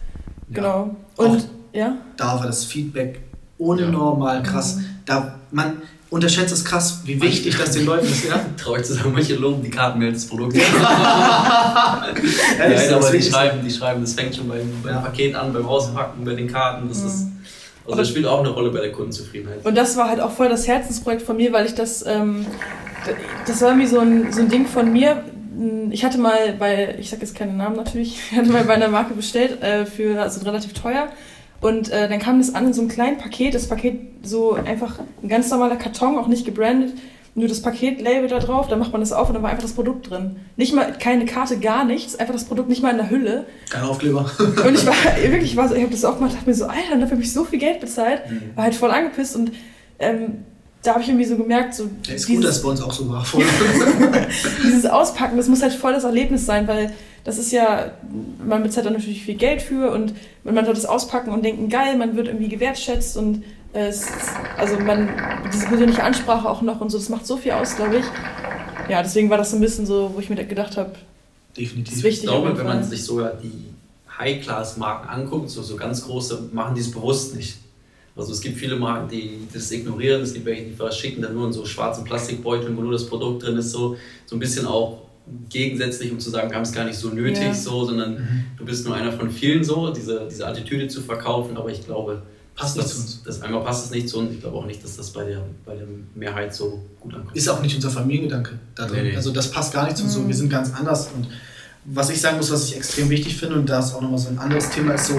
Ja. Genau. Und Auch ja. da war das Feedback ohne Ja. normal krass. Da, man unterschätzt es krass, wie wichtig das den Leuten ist. Ja, *laughs* Traurig zu sagen, manche loben die Karten mehr als das Produkt. *laughs* ja Ja, das ist aber die schreiben, die schreiben, das fängt schon beim, beim Ja. Paket an, beim Auspacken, bei den Karten. Das ist, Mhm. also das spielt auch eine Rolle bei der Kundenzufriedenheit. Und das war halt auch voll das Herzensprojekt von mir, weil ich das, ähm, das war irgendwie so ein, so ein Ding von mir. Ich hatte mal bei, ich sag jetzt keinen Namen natürlich, *laughs* ich hatte mal bei einer Marke bestellt äh, für also relativ teuer. Und äh, dann kam das an in so einem kleinen Paket. Das Paket so einfach ein ganz normaler Karton, auch nicht gebrandet. Nur das Paketlabel da drauf, dann macht man das auf und dann war einfach das Produkt drin. Nicht mal keine Karte, gar nichts, einfach das Produkt nicht mal in der Hülle. Kein Aufkleber. *laughs* Und ich war wirklich, ich war so, ich habe das aufgemacht, dachte mir so, Alter, dafür habe ich so viel Geld bezahlt, war halt voll angepisst und ähm, da habe ich irgendwie so gemerkt, so Ja, ist gut, dass bei uns auch so war. *laughs* Dieses Auspacken, das muss halt voll das Erlebnis sein, weil das ist ja, man bezahlt da natürlich viel Geld für und man soll das auspacken und denken, geil, man wird irgendwie gewertschätzt und äh, es, also man, diese persönliche Ansprache auch noch und so, das macht so viel aus, glaube ich. Ja, deswegen war das so ein bisschen so, wo ich mir gedacht habe, das Definitiv. ist wichtig. Ich glaube, wenn man sich sogar die High-Class-Marken anguckt, so, so ganz große, machen die es bewusst nicht. Also es gibt viele Marken, die das ignorieren, es gibt welche, die verschicken dann nur in so schwarzen Plastikbeuteln, wo nur das Produkt drin ist, so, so ein bisschen auch gegensätzlich, um zu sagen, wir haben es gar nicht so nötig, Ja. so, sondern Mhm. du bist nur einer von vielen so, diese, diese Attitüde zu verkaufen, aber ich glaube, Passt das, nicht zu uns. Das, einmal passt es nicht zu uns, ich glaube auch nicht, dass das bei der, bei der Mehrheit so gut ankommt. Ist auch nicht unser Familiengedanke da drin. Nee, nee. Also das passt gar nicht zu uns. So, Mhm. wir sind ganz anders. Und was ich sagen muss, was ich extrem wichtig finde, und da ist auch nochmal so ein anderes Thema, ist so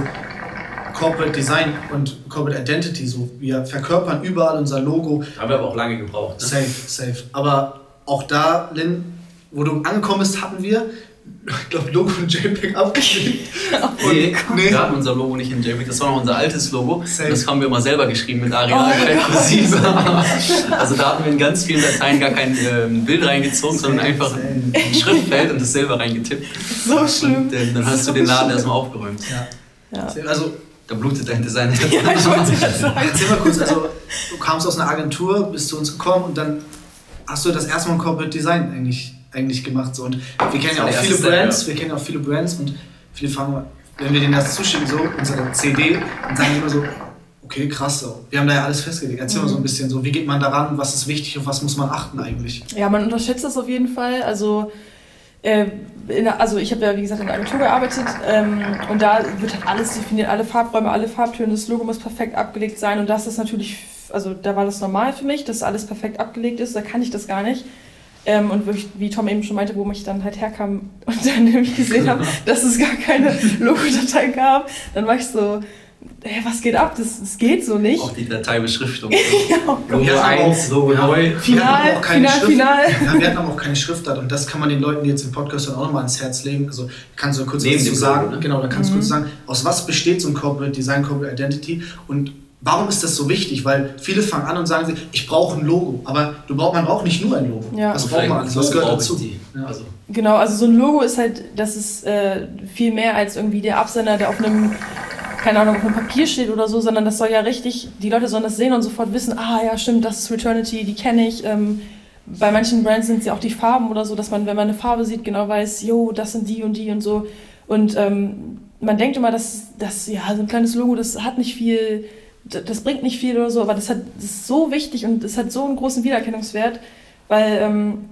Corporate Design und Corporate Identity. So, wir verkörpern überall unser Logo. Haben wir aber auch lange gebraucht. Ne? Safe, safe. Aber auch da, Lynn, wo du angekommen bist, hatten wir, ich glaube, Logo und JPEG abgeschickt. *laughs* Nee, nee. wir hatten unser Logo nicht in JPEG, das war noch unser altes Logo. Safe. Das haben wir immer selber geschrieben mit Arial Oh oh. Also da hatten wir in ganz vielen Dateien gar kein ähm, Bild reingezogen, sondern einfach ein Schriftfeld und das selber reingetippt. So schlimm. Und ähm, dann hast du den Laden erstmal aufgeräumt. Ja. Ja. Also, Da blutet dein Design. *laughs* Ja, ich wollte gerade sagen. erzähl mal kurz, also du kamst aus einer Agentur, bist zu uns gekommen und dann hast du das erste Mal ein Corporate Design eigentlich, eigentlich gemacht. So. Und wir kennen ja auch viele Brands, ja. wir kennen ja auch viele Brands und viele fragen, wenn wir denen das zuschicken, so unsere CD, dann sagen die immer so, okay, krass, so. wir haben da ja alles festgelegt. Erzähl mal so ein bisschen so, wie geht man daran, was ist wichtig und was muss man achten eigentlich? Ja, man unterschätzt das auf jeden Fall. Also, äh, in der, also ich habe ja, wie gesagt, in der Agentur gearbeitet ähm, und da wird halt alles definiert, alle Farbräume, alle Farbtöne, das Logo muss perfekt abgelegt sein und das ist natürlich, also da war das normal für mich, dass alles perfekt abgelegt ist, da kann ich das gar nicht. Ähm, und wirklich, wie Tom eben schon meinte, wo ich dann halt herkam *laughs* und dann nämlich gesehen habe, *laughs* dass es gar keine Logodatei gab, dann war ich so, hey, was geht ab? Das, das geht so nicht. Auch die Dateibeschriftung. *laughs* Ja, Logo Wir haben 1, Logo ja. 0. Wir hatten Final, aber auch keine final, Schrift. final. Ja, wir hatten aber auch keine Schriftart und das kann man den Leuten, die jetzt im Podcast dann auch nochmal ans Herz legen. Also kannst du kurz was zu dem sagen? Logo, ne? Genau, da kannst Mhm. du kurz sagen, aus was besteht so ein Corporate Design, Corporate Identity und warum ist das so wichtig? Weil viele fangen an und sagen sich, ich brauche ein Logo, aber du brauch, man braucht nicht nur ein Logo. Ja. Was braucht man alles? Was gehört dazu? Ja. Also, Genau, also so ein Logo ist halt, das ist äh, viel mehr als irgendwie der Absender, der auf einem, keine Ahnung, auf einem Papier steht oder so, sondern das soll ja richtig, die Leute sollen das sehen und sofort wissen, ah ja, stimmt, das ist Returnity, die kenne ich. Ähm, bei manchen Brands sind es ja auch die Farben oder so, dass man, wenn man eine Farbe sieht, genau weiß, jo, das sind die und die und so. Und ähm, man denkt immer, dass das, ja, so ein kleines Logo, das hat nicht viel, das bringt nicht viel oder so, aber das, hat, das ist so wichtig und es hat so einen großen Wiedererkennungswert, weil ähm,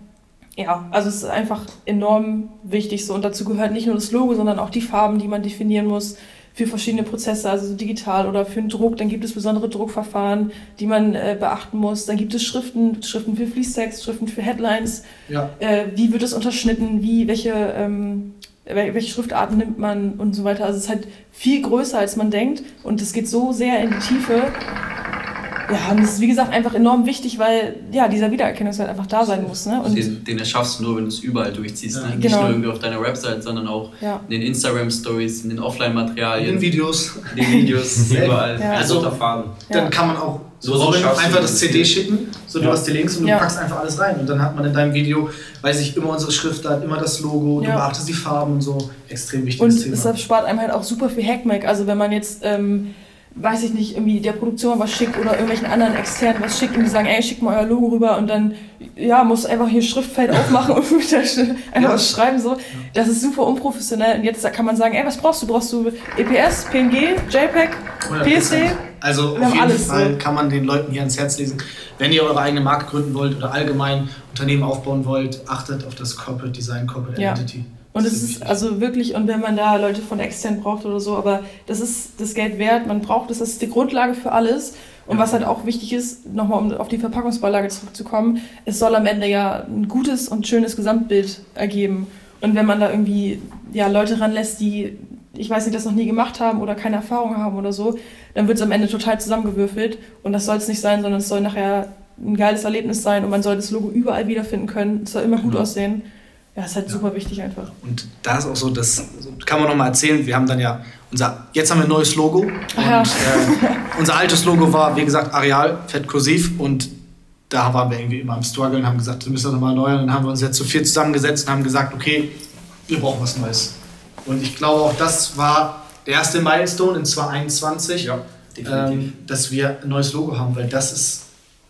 ja, also es ist einfach enorm wichtig so und dazu gehört nicht nur das Logo, sondern auch die Farben, die man definieren muss für verschiedene Prozesse, also so digital oder für den Druck. Dann gibt es besondere Druckverfahren, die man äh, beachten muss. Dann gibt es Schriften, Schriften für Fließtext, Schriften für Headlines. Ja. Äh, wie wird es unterschnitten? Wie welche ähm, welche Schriftarten nimmt man und so weiter. Also es ist halt viel größer, als man denkt und es geht so sehr in die Tiefe. Ja, und das ist wie gesagt einfach enorm wichtig, weil ja dieser Wiedererkennungswert einfach da sein muss. Ne? Und den, den erschaffst du nur, wenn du es überall durchziehst. Ja. Ne? Nicht Genau. nur irgendwie auf deiner Website, sondern auch ja. in den Instagram-Stories, in den In Offline-Materialien, den Videos, in den Videos, *laughs* überall. Ja. Also Also- dann kann man auch So- so du einfach das CD schicken, so du Ja. hast die Links und du Ja. packst einfach alles rein und dann hat man in deinem Video, weiß ich, immer unsere Schriftart, immer das Logo, du Ja. beachtest die Farben und so. Extrem Und wichtiges es Thema. spart einem halt auch super viel Hackmack. Also wenn man jetzt, ähm, weiß ich nicht, irgendwie der Produktion was schickt oder irgendwelchen anderen externen was schickt und die sagen, ey, schickt mal euer Logo rüber und dann, ja, muss einfach hier Schriftfeld *laughs* aufmachen und einfach Ja. was schreiben so. Das ist super unprofessionell und jetzt kann man sagen, ey, was brauchst du? Brauchst du EPS, PNG, JPEG, 100%. PSD? Also Wir auf jeden alles Fall so. kann man den Leuten hier ans Herz lesen. Wenn ihr eure eigene Marke gründen wollt oder allgemein Unternehmen aufbauen wollt, achtet auf das Corporate Design, Corporate Ja. Und es ist also wirklich, und wenn man da Leute von extern braucht oder so, aber das ist das Geld wert, man braucht es, das ist die Grundlage für alles. Und was halt auch wichtig ist, nochmal um auf die Verpackungsbeilage zurückzukommen, es soll am Ende ja ein gutes und schönes Gesamtbild ergeben. Und wenn man da irgendwie ja, Leute ranlässt, die, ich weiß nicht, das noch nie gemacht haben oder keine Erfahrung haben oder so, dann wird es am Ende total zusammengewürfelt. Und das soll es nicht sein, sondern es soll nachher ein geiles Erlebnis sein und man soll das Logo überall wiederfinden können. Es soll immer gut Ja. aussehen. Ja, ist halt Ja. super wichtig einfach. Und da ist auch so, das kann man nochmal erzählen. Wir haben dann ja unser, jetzt haben wir ein neues Logo. Und Ach ja. äh, unser altes Logo war, wie gesagt, Areal, fett kursiv. Und da waren wir irgendwie immer am Struggle und haben gesagt, wir müssen das nochmal erneuern. Dann haben wir uns jetzt zu vier zusammengesetzt und haben gesagt, okay, wir brauchen was Neues. Und ich glaube auch, das war der erste Milestone in 2021, Ja, definitiv. ähm, dass wir ein neues Logo haben, weil das ist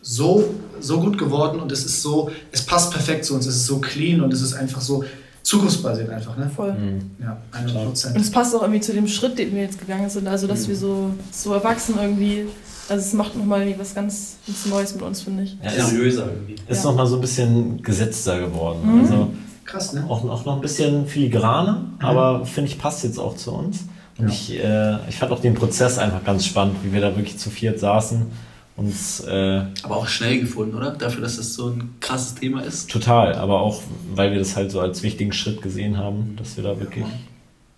so, so gut geworden und es ist so, es passt perfekt zu uns, es ist so clean und es ist einfach so zukunftsbasiert einfach, ne? Voll. Mhm. Ja, 100 Und Prozent. es passt auch irgendwie zu dem Schritt, den wir jetzt gegangen sind. Also, dass Mhm. wir so, so erwachsen irgendwie Also es macht nochmal was ganz, Neues mit uns, finde ich. Ja, ist, Seriöser irgendwie. ist Ja. noch mal so ein bisschen gesetzter geworden. Mhm. Also Krass, ne? auch, auch noch ein bisschen filigraner, aber finde ich passt jetzt auch zu uns. Und Ja. ich, äh, ich fand auch den Prozess einfach ganz spannend, wie wir da wirklich zu viert saßen. Uns äh, Aber auch schnell gefunden, oder? Dafür, dass das so ein krasses Thema ist. total, aber auch, weil wir das halt so als wichtigen Schritt gesehen haben, dass wir da wirklich.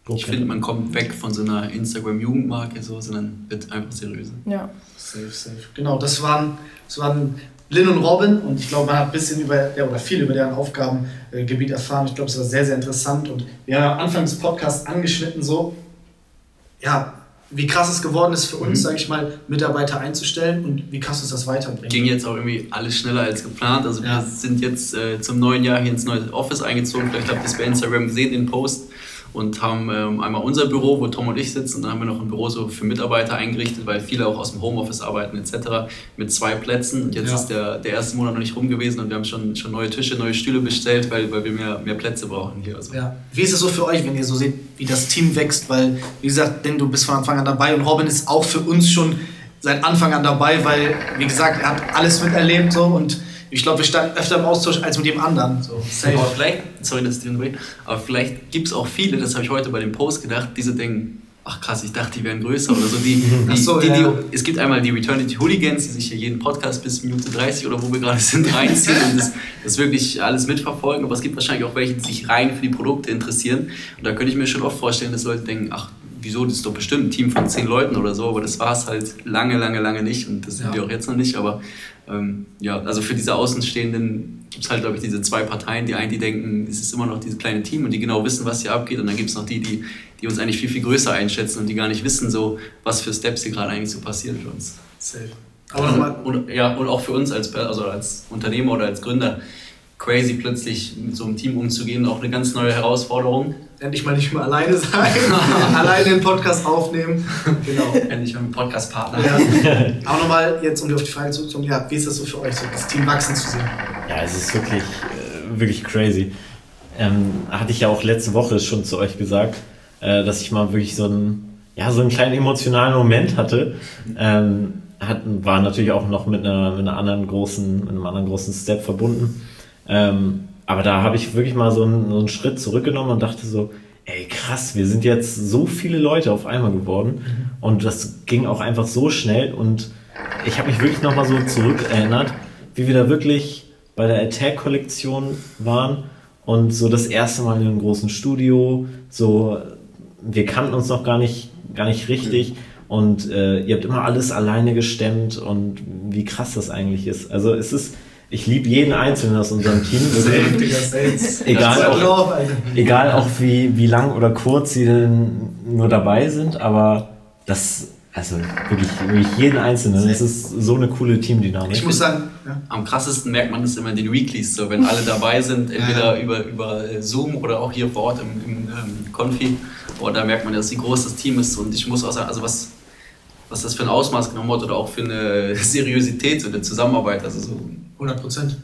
Ich finde, man kommt weg von so einer Instagram-Jugendmarke, so, sondern wird einfach seriöser. Ja. Safe, safe. Genau, das waren, das waren Lynn und Robin und ich glaube, man hat ein bisschen über, ja, oder viel über deren Aufgabengebiet erfahren. Ich glaube, es war sehr, sehr interessant und wir haben am Anfang des Podcasts angeschnitten, so, ja, wie krass es geworden ist für uns, Mhm. sage ich mal, Mitarbeiter einzustellen und wie krass uns das weiterbringt. Ging jetzt auch irgendwie alles schneller als geplant. Also Ja. wir sind jetzt äh, zum neuen Jahr hier ins neue Office eingezogen. Vielleicht habt ihr es bei Instagram gesehen, den Post. Und haben ähm, einmal unser Büro, wo Tom und ich sitzen. Und dann haben wir noch ein Büro so für Mitarbeiter eingerichtet, weil viele auch aus dem Homeoffice arbeiten etc. Mit zwei Plätzen. Und jetzt Ja. ist der, der erste Monat noch nicht rum gewesen und wir haben schon, schon neue Tische, neue Stühle bestellt, weil, weil wir mehr, mehr Plätze brauchen hier. Also. Ja. Wie ist es so für euch, wenn ihr so seht, wie das Team wächst? Weil, wie gesagt, denn du bist von Anfang an dabei und Robin ist auch für uns schon seit Anfang an dabei, weil, wie gesagt, er hat alles miterlebt so und ich glaube, wir standen öfter im Austausch als mit dem anderen. So, safe. Aber vielleicht, sorry, dass ich den aber vielleicht gibt es auch viele, das habe ich heute bei dem Post gedacht, diese denken, ach krass, ich dachte, die wären größer oder so. Die, *laughs* die, so, die, ja. die, es gibt einmal die Returnity Hooligans, die sich hier jeden Podcast bis Minute 30 oder wo wir gerade sind reinziehen und das, das wirklich alles mitverfolgen. Aber es gibt wahrscheinlich auch welche, die sich rein für die Produkte interessieren. Und da könnte ich mir schon oft vorstellen, dass Leute denken, ach, wieso, das ist doch bestimmt ein Team von zehn Leuten oder so, aber das war es halt lange, lange, lange nicht und das sind Ja. wir auch jetzt noch nicht, aber ähm, ja, also für diese Außenstehenden gibt es halt, glaube ich, diese zwei Parteien. Die einen, die denken, es ist immer noch dieses kleine Team und die genau wissen, was hier abgeht. Und dann gibt es noch die, die, die uns eigentlich viel, viel größer einschätzen und die gar nicht wissen, so, was für Steps hier gerade eigentlich so passieren für uns. safe. Aber nochmal, Und, ja, und auch für uns als, also als Unternehmer oder als Gründer, crazy plötzlich mit so einem Team umzugehen, auch eine ganz neue Herausforderung. Endlich mal nicht mehr alleine sein, *laughs* alleine den Podcast aufnehmen. Genau. Endlich mal einen Podcast-Partner. Ja. *laughs* Aber nochmal jetzt, um auf die Frage zurückzukommen, ja, wie ist das so für euch, so das Team wachsen zu sehen? Ja, es ist wirklich, äh, wirklich crazy. Ähm, hatte ich ja auch letzte Woche schon zu euch gesagt, äh, dass ich mal wirklich so einen, ja, so einen kleinen emotionalen Moment hatte. Ähm, hat, war natürlich auch noch mit einer, mit einer anderen großen, mit einem anderen großen Step verbunden. Ähm, aber da habe ich wirklich mal so einen, so einen Schritt zurückgenommen und dachte so, ey krass, wir sind jetzt so viele Leute auf einmal geworden. Und das ging auch einfach so schnell. Und ich habe mich wirklich nochmal so zurückerinnert, wie wir da wirklich bei der Attack-Kollektion waren. Und so das erste Mal in einem großen Studio, so wir kannten uns noch gar nicht, gar nicht richtig. Und äh, ihr habt immer alles alleine gestemmt. Und wie krass das eigentlich ist. Also es ist, ich liebe jeden Einzelnen aus unserem Team. Egal auch, egal auch wie, wie lang oder kurz sie denn nur dabei sind, aber das, also wirklich, wirklich jeden Einzelnen, das ist so eine coole Teamdynamik. Ich muss sagen, ja. Am krassesten merkt man das immer in den Weeklies, so wenn alle dabei sind, entweder Ja. über, über äh, Zoom oder auch hier vor Ort im, im ähm, Konfi. Oh, da merkt man, dass wie groß das Team ist. Und ich muss auch sagen, also was, was das für ein Ausmaß genommen hat oder auch für eine *laughs* Seriosität so der Zusammenarbeit, also so 100 Prozent.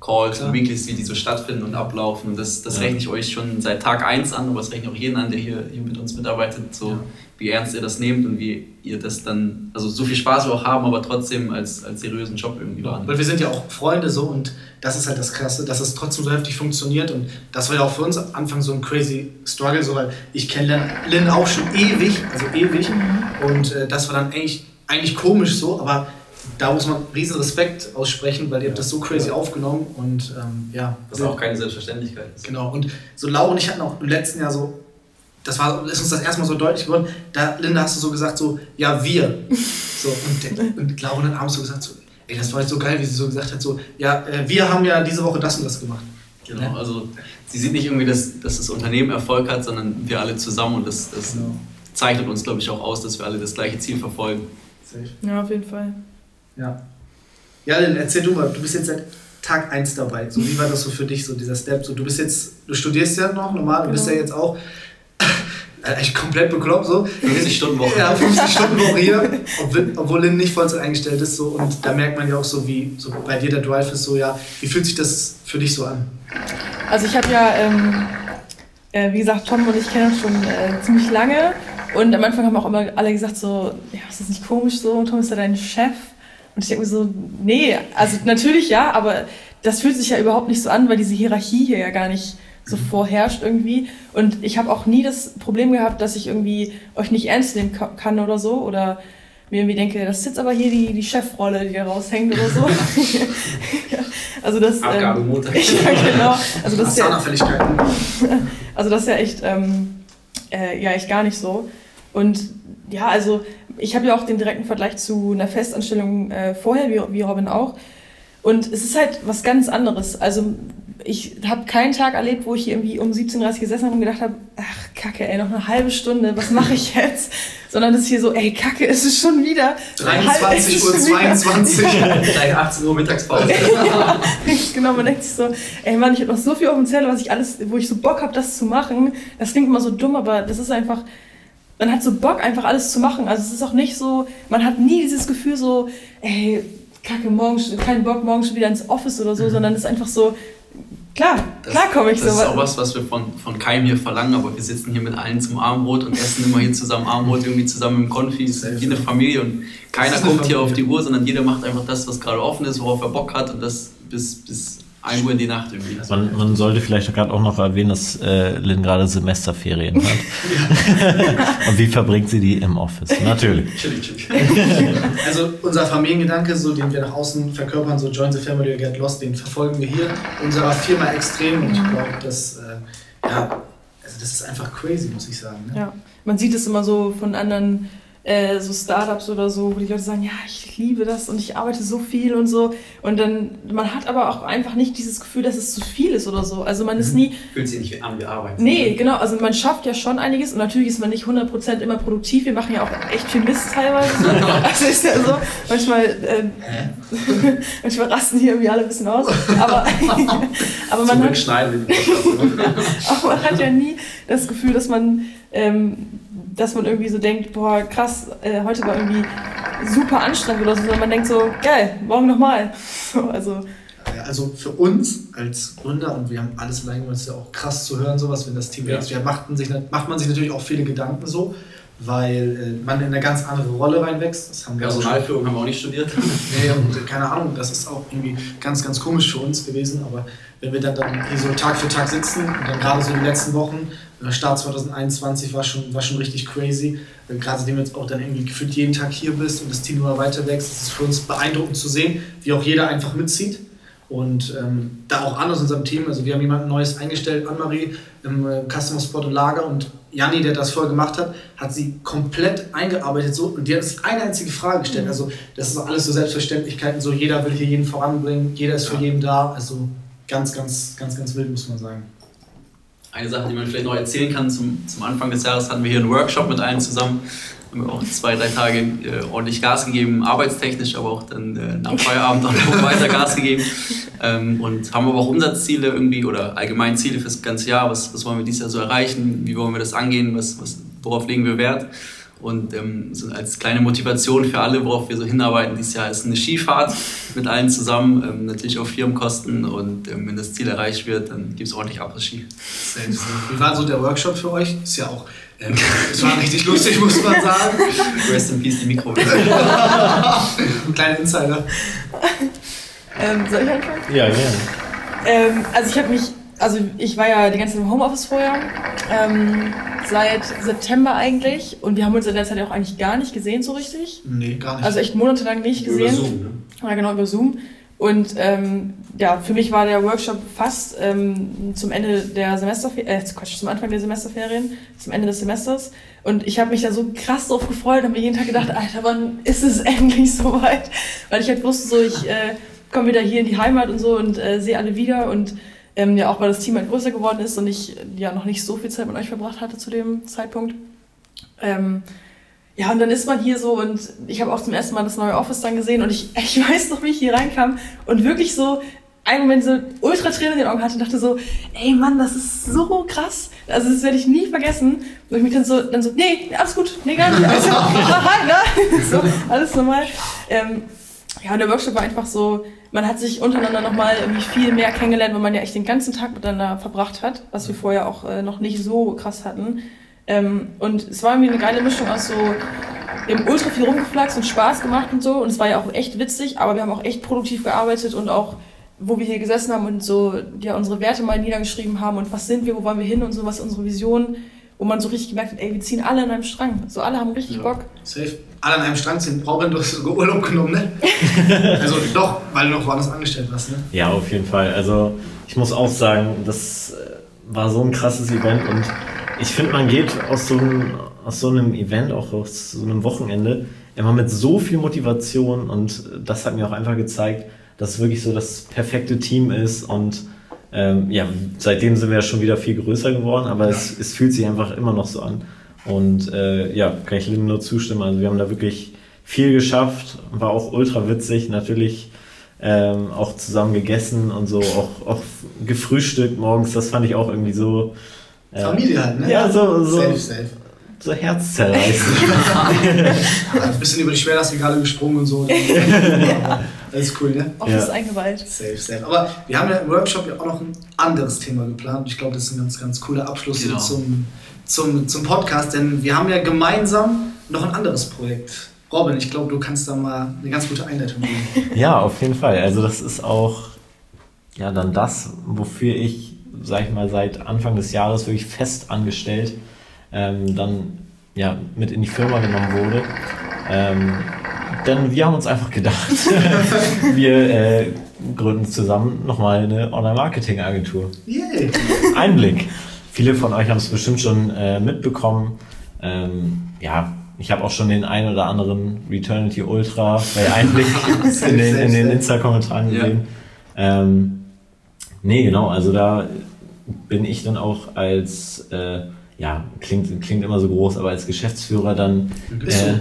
Calls Klar. und Weeklies, wie die so stattfinden und ablaufen. Und das, das Ja. rechne ich euch schon seit Tag 1 an, aber das rechne ich auch jeden an, der hier, hier mit uns mitarbeitet, so Ja. wie ernst ihr das nehmt und wie ihr das dann, also so viel Spaß wir auch haben, aber trotzdem als, als seriösen Job irgendwie wahrnimmt. Weil wir sind ja auch Freunde so und das ist halt das Krasse, dass es trotzdem so heftig funktioniert und das war ja auch für uns am Anfang so ein crazy Struggle, so weil ich kenne Lynn auch schon ewig, also ewig und äh, das war dann eigentlich, eigentlich komisch so, aber da muss man riesen Respekt aussprechen, weil ihr habt das so crazy aufgenommen und ähm, ja. Was auch keine Selbstverständlichkeit ist. Genau, und so Laura und ich hatten auch im letzten Jahr so, das war, ist uns das erstmal so deutlich geworden, da, Linda, hast du so gesagt, so, ja, wir. *laughs* So, und, der, und Laura hat abends so gesagt, so, ey, das war jetzt so geil, wie sie so gesagt hat, so, ja, äh, wir haben ja diese Woche das und das gemacht. Genau, also sie sieht nicht irgendwie, dass, dass das Unternehmen Erfolg hat, sondern wir alle zusammen und das, das Genau. zeichnet uns, glaube ich, auch aus, dass wir alle das gleiche Ziel verfolgen. Ja, auf jeden Fall. Ja. Ja, Lynn, erzähl du mal, du bist jetzt seit Tag 1 dabei. So, wie war das so für dich, so dieser Step? So, du bist jetzt, du studierst ja noch normal, du bist ja Genau. jetzt auch *laughs* äh, echt komplett bekloppt so. 50 Stunden Woche. Ja, 50 Stunden Woche hier, obwohl, obwohl Lynn nicht Vollzeit eingestellt ist. So, und da merkt man ja auch so, wie so bei dir der Drive ist so, ja, wie fühlt sich das für dich so an? Also ich habe ja, ähm, äh, wie gesagt, Tom und ich kennen uns schon äh, ziemlich lange Und am Anfang haben auch immer alle gesagt so, ja, ist das nicht komisch so? Tom ist ja dein Chef. Und ich denke mir so, nee, also natürlich ja, aber das fühlt sich ja überhaupt nicht so an, weil diese Hierarchie hier ja gar nicht so mhm. vorherrscht irgendwie. Und ich habe auch nie das Problem gehabt, dass ich irgendwie euch nicht ernst nehmen kann oder so. Oder mir irgendwie denke, das ist jetzt aber hier die, die Chefrolle, die da raushängt oder so. *laughs* ja, also das. Ähm, *laughs* ja, genau. Also das ist ja, *laughs* also das ist ja echt, ähm, äh, ja, echt gar nicht so. Und ja, also ich habe ja auch den direkten Vergleich zu einer Festanstellung äh, vorher, wie, wie Robin auch. Und es ist halt was ganz anderes. Also ich habe keinen Tag erlebt, wo ich irgendwie um 17.30 Uhr gesessen habe und gedacht habe, ach Kacke, ey, noch eine halbe Stunde, was mache ich jetzt? Sondern es ist hier so, ey, Kacke, ist es schon wieder. 23 Uhr 22. Gleich 18 Uhr Mittagspause. *laughs* genau, man denkt sich so, ey Mann, ich habe noch so viel auf dem Zettel, was ich alles, wo ich so Bock habe, das zu machen. Das klingt immer so dumm, aber das ist einfach, man hat so Bock, einfach alles zu machen. Also es ist auch nicht so, man hat nie dieses Gefühl so, ey, Kacke, morgen, kein Bock, morgen schon wieder ins Office oder so, mhm. sondern es ist einfach so, Klar, das, klar komme ich so. Das ist auch was, was wir von, von Keim hier verlangen, aber wir sitzen hier mit allen zum Abendbrot und essen immer hier zusammen Abendbrot, irgendwie zusammen im Konfi, ist wie eine Familie und keiner kommt hier auf die Uhr, sondern jeder macht einfach das, was gerade offen ist, worauf er Bock hat und das bis, bis 1 Uhr in die Nacht irgendwie. Man, man sollte vielleicht gerade auch noch erwähnen, dass äh, Lynn gerade Semesterferien hat. *laughs* Und wie verbringt sie die im Office? Natürlich. *laughs* also unser Familiengedanke, so den wir nach außen verkörpern, so Join the Family or Get Lost, den verfolgen wir hier unserer Firma extrem und ich glaube, dass äh, ja, also das ist einfach crazy, muss ich sagen. Ne? Ja, man sieht es immer so von anderen äh, so Startups oder so, wo die Leute sagen, ja, ich liebe das und ich arbeite so viel und so. Und dann, man hat aber auch einfach nicht dieses Gefühl, dass es zu viel ist oder so. Also man ist mhm. nie... Fühlt sich nicht an wie Arbeit. Nee, genau. Also man schafft ja schon einiges und natürlich ist man nicht 100% immer produktiv. Wir machen ja auch echt viel Mist teilweise. *laughs* also ist ja so, manchmal, äh, *laughs* manchmal rasten hier irgendwie alle ein bisschen aus. Aber, *laughs* aber man hat... aber man hat ja nie das Gefühl, dass man... Ähm, dass man irgendwie so denkt, boah, krass, äh, heute war irgendwie super anstrengend oder so, sondern man denkt so, geil, morgen nochmal. So, *laughs* also. Also für uns als Gründer, und wir haben alles allein gemacht, ist ja auch krass zu hören, sowas, wenn das Team wächst, ja, macht, man sich, macht man sich natürlich auch viele Gedanken so, weil äh, man in eine ganz andere Rolle reinwächst. Das haben wir Personalführung haben wir auch nicht studiert. *laughs* nee, und keine Ahnung, das ist auch irgendwie ganz, ganz komisch für uns gewesen, aber wenn wir dann, dann hier so Tag für Tag sitzen und dann gerade so die letzten Wochen, Start 2021 war schon, war schon richtig crazy. Äh, gerade seitdem du jetzt auch dann irgendwie gefühlt jeden Tag hier bist und das Team immer weiter wächst, ist es für uns beeindruckend zu sehen, wie auch jeder einfach mitzieht. Und ähm, da auch an aus unserem Team, also wir haben jemanden Neues eingestellt, Anne-Marie, im äh, Customer Support und Lager und Janni, der das vorher gemacht hat, hat sie komplett eingearbeitet so und die hat sich eine einzige Frage gestellt. Mhm. Also das ist alles so Selbstverständlichkeiten, so jeder will hier jeden voranbringen, jeder ist ja. für jeden da. Also ganz, ganz, ganz, ganz wild, muss man sagen. Eine Sache, die man vielleicht noch erzählen kann, zum, zum Anfang des Jahres hatten wir hier einen Workshop mit allen zusammen. Haben wir auch zwei, drei Tage äh, ordentlich Gas gegeben, arbeitstechnisch, aber auch dann äh, nach Feierabend auch noch *laughs* weiter Gas gegeben. Ähm, und haben aber auch Umsatzziele irgendwie oder allgemein Ziele fürs ganze Jahr. Was, was wollen wir dieses Jahr so erreichen? Wie wollen wir das angehen? Was, was, worauf legen wir Wert? Und ähm, so als kleine Motivation für alle, worauf wir so hinarbeiten dieses Jahr, ist eine Skifahrt mit allen zusammen, ähm, natürlich auf Firmenkosten. Und ähm, wenn das Ziel erreicht wird, dann gibt es ordentlich Après-Ski. Wie war so der Workshop für euch? Ist ja auch, ähm, es war richtig lustig, muss man sagen. Rest in Peace, die Mikro. *laughs* Ein kleiner Insider. Ähm, soll ich anfangen? Ja, gerne. Ähm, also ich habe mich also ich war ja die ganze Zeit im Homeoffice vorher, ähm, seit September eigentlich. Und wir haben uns in der Zeit auch eigentlich gar nicht gesehen so richtig. Nee, gar nicht. Also echt monatelang nicht gesehen. Über Zoom, ne? Ja, genau, über Zoom. Und ähm, ja, für mich war der Workshop fast ähm, zum Ende der Semesterferien, äh, Quatsch, zum Anfang der Semesterferien, zum Ende des Semesters. Und ich habe mich da so krass drauf gefreut und mir jeden Tag gedacht, Alter, wann ist es *laughs* endlich soweit? Weil ich halt wusste so, ich äh, komme wieder hier in die Heimat und so und äh, sehe alle wieder und ähm, ja, auch weil das Team halt größer geworden ist und ich ja noch nicht so viel Zeit mit euch verbracht hatte zu dem Zeitpunkt. Ähm, ja, und dann ist man hier so und ich habe auch zum ersten Mal das neue Office dann gesehen und ich, *laughs* ich weiß noch, wie ich hier reinkam und wirklich so einen Moment so ultra Tränen in den Augen hatte und dachte so, ey Mann, das ist so krass. Also das werde ich nie vergessen. Und ich mich dann so, dann so, nee, alles gut, nee, gar nicht. Also, *laughs* hi, ne? *laughs* so, alles normal. Ähm, ja, und der Workshop war einfach so, man hat sich untereinander nochmal irgendwie viel mehr kennengelernt, weil man ja echt den ganzen Tag miteinander verbracht hat, was wir vorher auch äh, noch nicht so krass hatten. Ähm, und es war irgendwie eine geile Mischung aus so im ultra viel rumgeflaxt und Spaß gemacht und so. Und es war ja auch echt witzig, aber wir haben auch echt produktiv gearbeitet und auch, wo wir hier gesessen haben und so ja unsere Werte mal niedergeschrieben haben und was sind wir, wo wollen wir hin und so, was ist unsere Vision, wo man so richtig gemerkt hat, ey, wir ziehen alle an einem Strang. So alle haben richtig Ja. Bock. Safe. Alle an einem Strang ziehen. Brauchen du hast sogar Urlaub genommen, ne? *laughs* also doch, weil du noch woanders angestellt warst, ne? Ja, auf jeden Fall. Also ich muss auch sagen, das äh, war so ein krasses Event und ich finde, man geht aus so, einem, aus so einem Event, auch aus so einem Wochenende, immer mit so viel Motivation und das hat mir auch einfach gezeigt, dass es wirklich so das perfekte Team ist und ähm, ja, seitdem sind wir ja schon wieder viel größer geworden, aber es, es fühlt sich einfach immer noch so an. Und äh, ja, kann ich Lynn nur zustimmen. Also wir haben da wirklich viel geschafft, war auch ultra witzig, natürlich ähm, auch zusammen gegessen und so, auch, auch gefrühstückt morgens, das fand ich auch irgendwie so. äh, Familie halt, ne? Ja, so, so, Safe, safe. So herzzerreißend. *laughs* Ja, ein bisschen über die Schwerlastregale gesprungen und so. Das ist cool, ne? Office Ja. eingeweiht. Safe, safe. Aber wir haben ja im Workshop ja auch noch ein anderes Thema geplant. Ich glaube, das ist ein ganz, ganz cooler Abschluss Genau. zum, zum, zum Podcast, denn wir haben ja gemeinsam noch ein anderes Projekt. Robin, ich glaube, du kannst da mal eine ganz gute Einleitung geben. *laughs* Ja, auf jeden Fall. Also das ist auch ja dann das, wofür ich, sag ich mal, seit Anfang des Jahres wirklich fest angestellt ähm, dann ja mit in die Firma genommen wurde. Ähm, denn wir haben uns einfach gedacht, *laughs* wir äh, gründen zusammen nochmal eine Online-Marketing-Agentur. Yay! Einblick. Viele von euch haben es bestimmt schon äh, mitbekommen. Ähm, ja, ich habe auch schon den einen oder anderen Returnity Ultra bei Einblick *laughs* in den, in den Insta-Kommentaren Ja. gesehen. Ähm, nee, genau, also da bin ich dann auch als, äh, ja, klingt, klingt immer so groß, aber als Geschäftsführer dann du?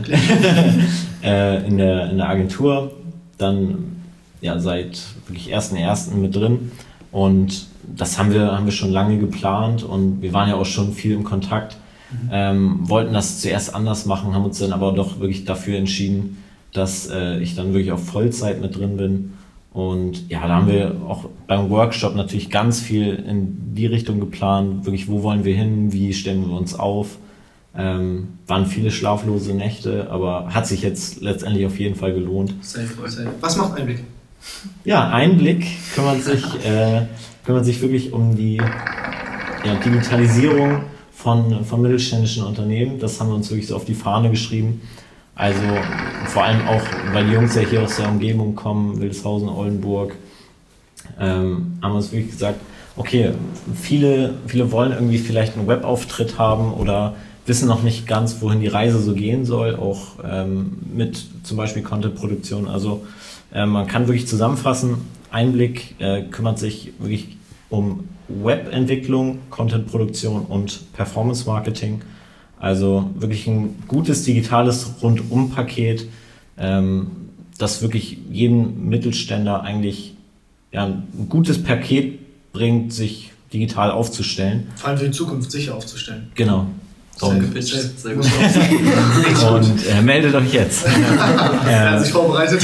*laughs* äh, in, der, in der Agentur, dann ja seit wirklich 1.1. mit drin und das haben wir, haben wir schon lange geplant und wir waren ja auch schon viel im Kontakt, ähm, wollten das zuerst anders machen, haben uns dann aber doch wirklich dafür entschieden, dass äh, ich dann wirklich auf Vollzeit mit drin bin und ja, da haben wir auch beim Workshop natürlich ganz viel in die Richtung geplant, wirklich wo wollen wir hin, wie stellen wir uns auf, ähm, waren viele schlaflose Nächte, aber hat sich jetzt letztendlich auf jeden Fall gelohnt. Safe, safe. Was macht Einblick? Ja, Einblick kümmert sich, *laughs* äh, kümmert sich wirklich um die ja, Digitalisierung von, von mittelständischen Unternehmen. Das haben wir uns wirklich so auf die Fahne geschrieben. Also vor allem auch, weil die Jungs ja hier aus der Umgebung kommen, Wildeshausen, Oldenburg, ähm, haben uns wirklich gesagt, okay, viele, viele wollen irgendwie vielleicht einen Webauftritt haben oder wissen noch nicht ganz, wohin die Reise so gehen soll, auch ähm, mit zum Beispiel Content-Produktion. Also äh, man kann wirklich zusammenfassen, Einblick äh, kümmert sich wirklich um Webentwicklung, Content-Produktion und Performance-Marketing. Also wirklich ein gutes digitales Rundum-Paket, ähm, das wirklich jedem Mittelständler eigentlich ja, ein gutes Paket bringt, sich digital aufzustellen. Vor allem für die Zukunft sicher aufzustellen. Genau. Und, gepitcht. Sehr gut. *laughs* und äh, meldet euch jetzt. *laughs* Er hat sich vorbereitet.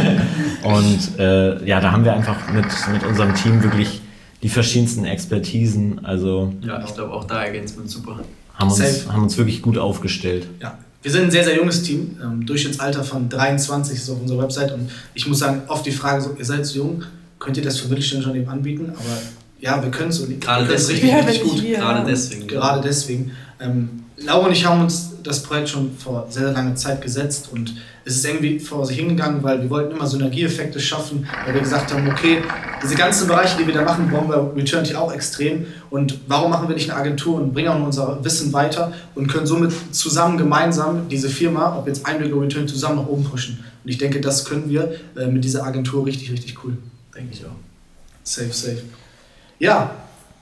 *laughs* und äh, ja, da haben wir einfach mit, mit unserem Team wirklich die verschiedensten Expertisen. Also Ja, ich glaube auch da ergänzt man super. Haben uns, Safe. haben uns wirklich gut aufgestellt. Ja. Wir sind ein sehr, sehr junges Team. Ähm, Durchschnittsalter von 23 ist auf unserer Website. Und ich muss sagen, oft die Frage so, ihr seid so jung, könnt ihr das für mittelständische Unternehmen anbieten? Aber ja, wir können es Gerade deswegen. richtig, richtig gut. Gerade deswegen. Gerade deswegen. Ähm, Laura und ich haben uns das Projekt schon vor sehr, sehr langer Zeit gesetzt und es ist irgendwie vor sich hingegangen, weil wir wollten immer Synergieeffekte schaffen, weil wir gesagt haben, okay, diese ganzen Bereiche, die wir da machen, brauchen wir Returnity auch extrem und warum machen wir nicht eine Agentur und bringen auch unser Wissen weiter und können somit zusammen, gemeinsam diese Firma, ob jetzt Einblick oder Return, zusammen nach oben pushen. Und ich denke, das können wir äh, mit dieser Agentur richtig, richtig cool. Denke ich auch. Safe, safe. Ja,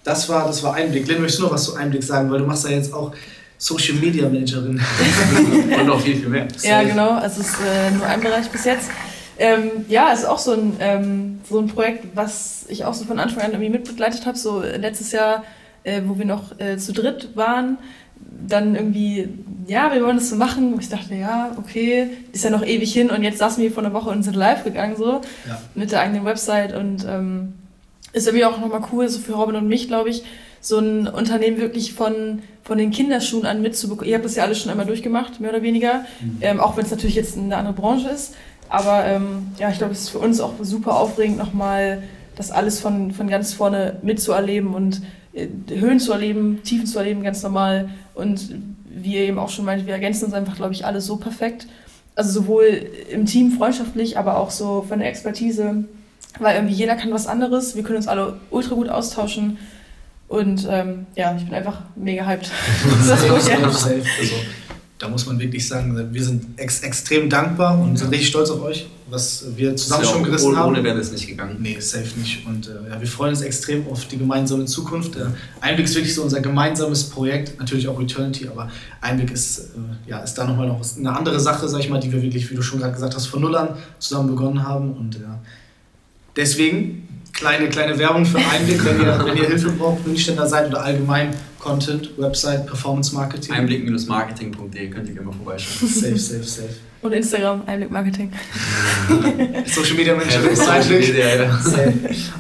das war, das war Einblick. Lynn, möchtest du noch was zu Einblick sagen? Weil du machst ja jetzt auch Social Media Managerin. *laughs* Und noch viel, viel mehr. Ja, genau. Also es ist äh, nur ein Bereich bis jetzt. Ähm, ja, es ist auch so ein, ähm, so ein Projekt, was ich auch so von Anfang an irgendwie mitbegleitet habe. So äh, letztes Jahr, äh, wo wir noch äh, zu dritt waren, dann irgendwie, ja, wir wollen das so machen. Und ich dachte, ja, okay, ist ja noch ewig hin. Und jetzt saßen wir vor einer Woche und sind live gegangen so Ja. mit der eigenen Website und ähm, ist irgendwie auch nochmal cool, so für Robin und mich, glaube ich, so ein Unternehmen wirklich von, von den Kinderschuhen an mitzubekommen. Ihr habt das ja alles schon einmal durchgemacht, mehr oder weniger. Mhm. Ähm, auch wenn es natürlich jetzt eine andere Branche ist. Aber ähm, ja, ich glaube, es ist für uns auch super aufregend, nochmal das alles von, von ganz vorne mitzuerleben und äh, Höhen zu erleben, Tiefen zu erleben, ganz normal. Und wie ihr eben auch schon meint, wir ergänzen uns einfach, glaube ich, alle so perfekt. Also sowohl im Team freundschaftlich, aber auch so von der Expertise, weil irgendwie jeder kann was anderes. Wir können uns alle ultra gut austauschen. Und ähm, ja, ich bin einfach mega hyped. *laughs* das safe, safe. Also, da muss man wirklich sagen, wir sind ex extrem dankbar und sind richtig stolz auf euch, was wir zusammen ja schon gerissen ohne, haben. Ohne wäre es nicht gegangen. Nee, safe nicht. Und äh, ja, wir freuen uns extrem auf die gemeinsame Zukunft. Äh, Einblick ist wirklich so unser gemeinsames Projekt, natürlich auch Eternity, aber Einblick ist, äh, ja, ist da nochmal noch eine andere Sache, sag ich mal, die wir wirklich, wie du schon gerade gesagt hast, von Null an zusammen begonnen haben. Und äh, deswegen kleine, kleine Werbung für Einblick, wenn ihr, wenn ihr Hilfe braucht, Münchner seid oder allgemein Content, Website, Performance Marketing. Einblick-marketing.de könnt ihr gerne mal vorbeischauen. Safe, safe, safe. Und Instagram, Einblick Marketing. Social Media Menschen, ja, Social Media, ja.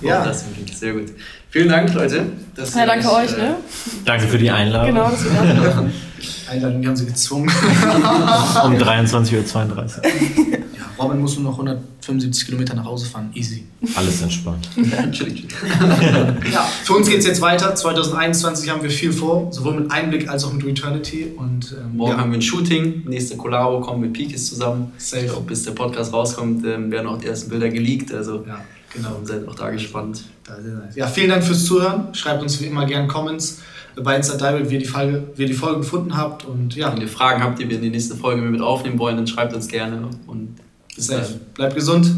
ja. Das sehr gut. Vielen Dank, Leute. ja, danke euch. Ne? Danke für die Einladung. Genau, das wir *laughs* Einladung, die haben sie gezwungen. *laughs* um 23.32 Uhr. Ja, Robin muss nur noch 175 Kilometer nach Hause fahren. Easy. Alles entspannt. *laughs* ja, für uns geht es jetzt weiter. 2021 haben wir viel vor, sowohl mit Einblick als auch mit Returnity. Und, ähm, Morgen ja. haben wir ein Shooting. Nächste Collabo kommen mit Pikis zusammen. Safe. Glaub, bis der Podcast rauskommt, ähm, werden auch die ersten Bilder geleakt. Also ja, genau. seid auch da gespannt. Ja, vielen Dank fürs Zuhören. Schreibt uns wie immer gerne Comments bei Inside wie ihr die Folge, wie ihr die Folge gefunden habt. Und ja. Wenn ihr Fragen habt, die wir in die nächste Folge mit aufnehmen wollen, dann schreibt uns gerne. Und bis dahin. Bleibt gesund.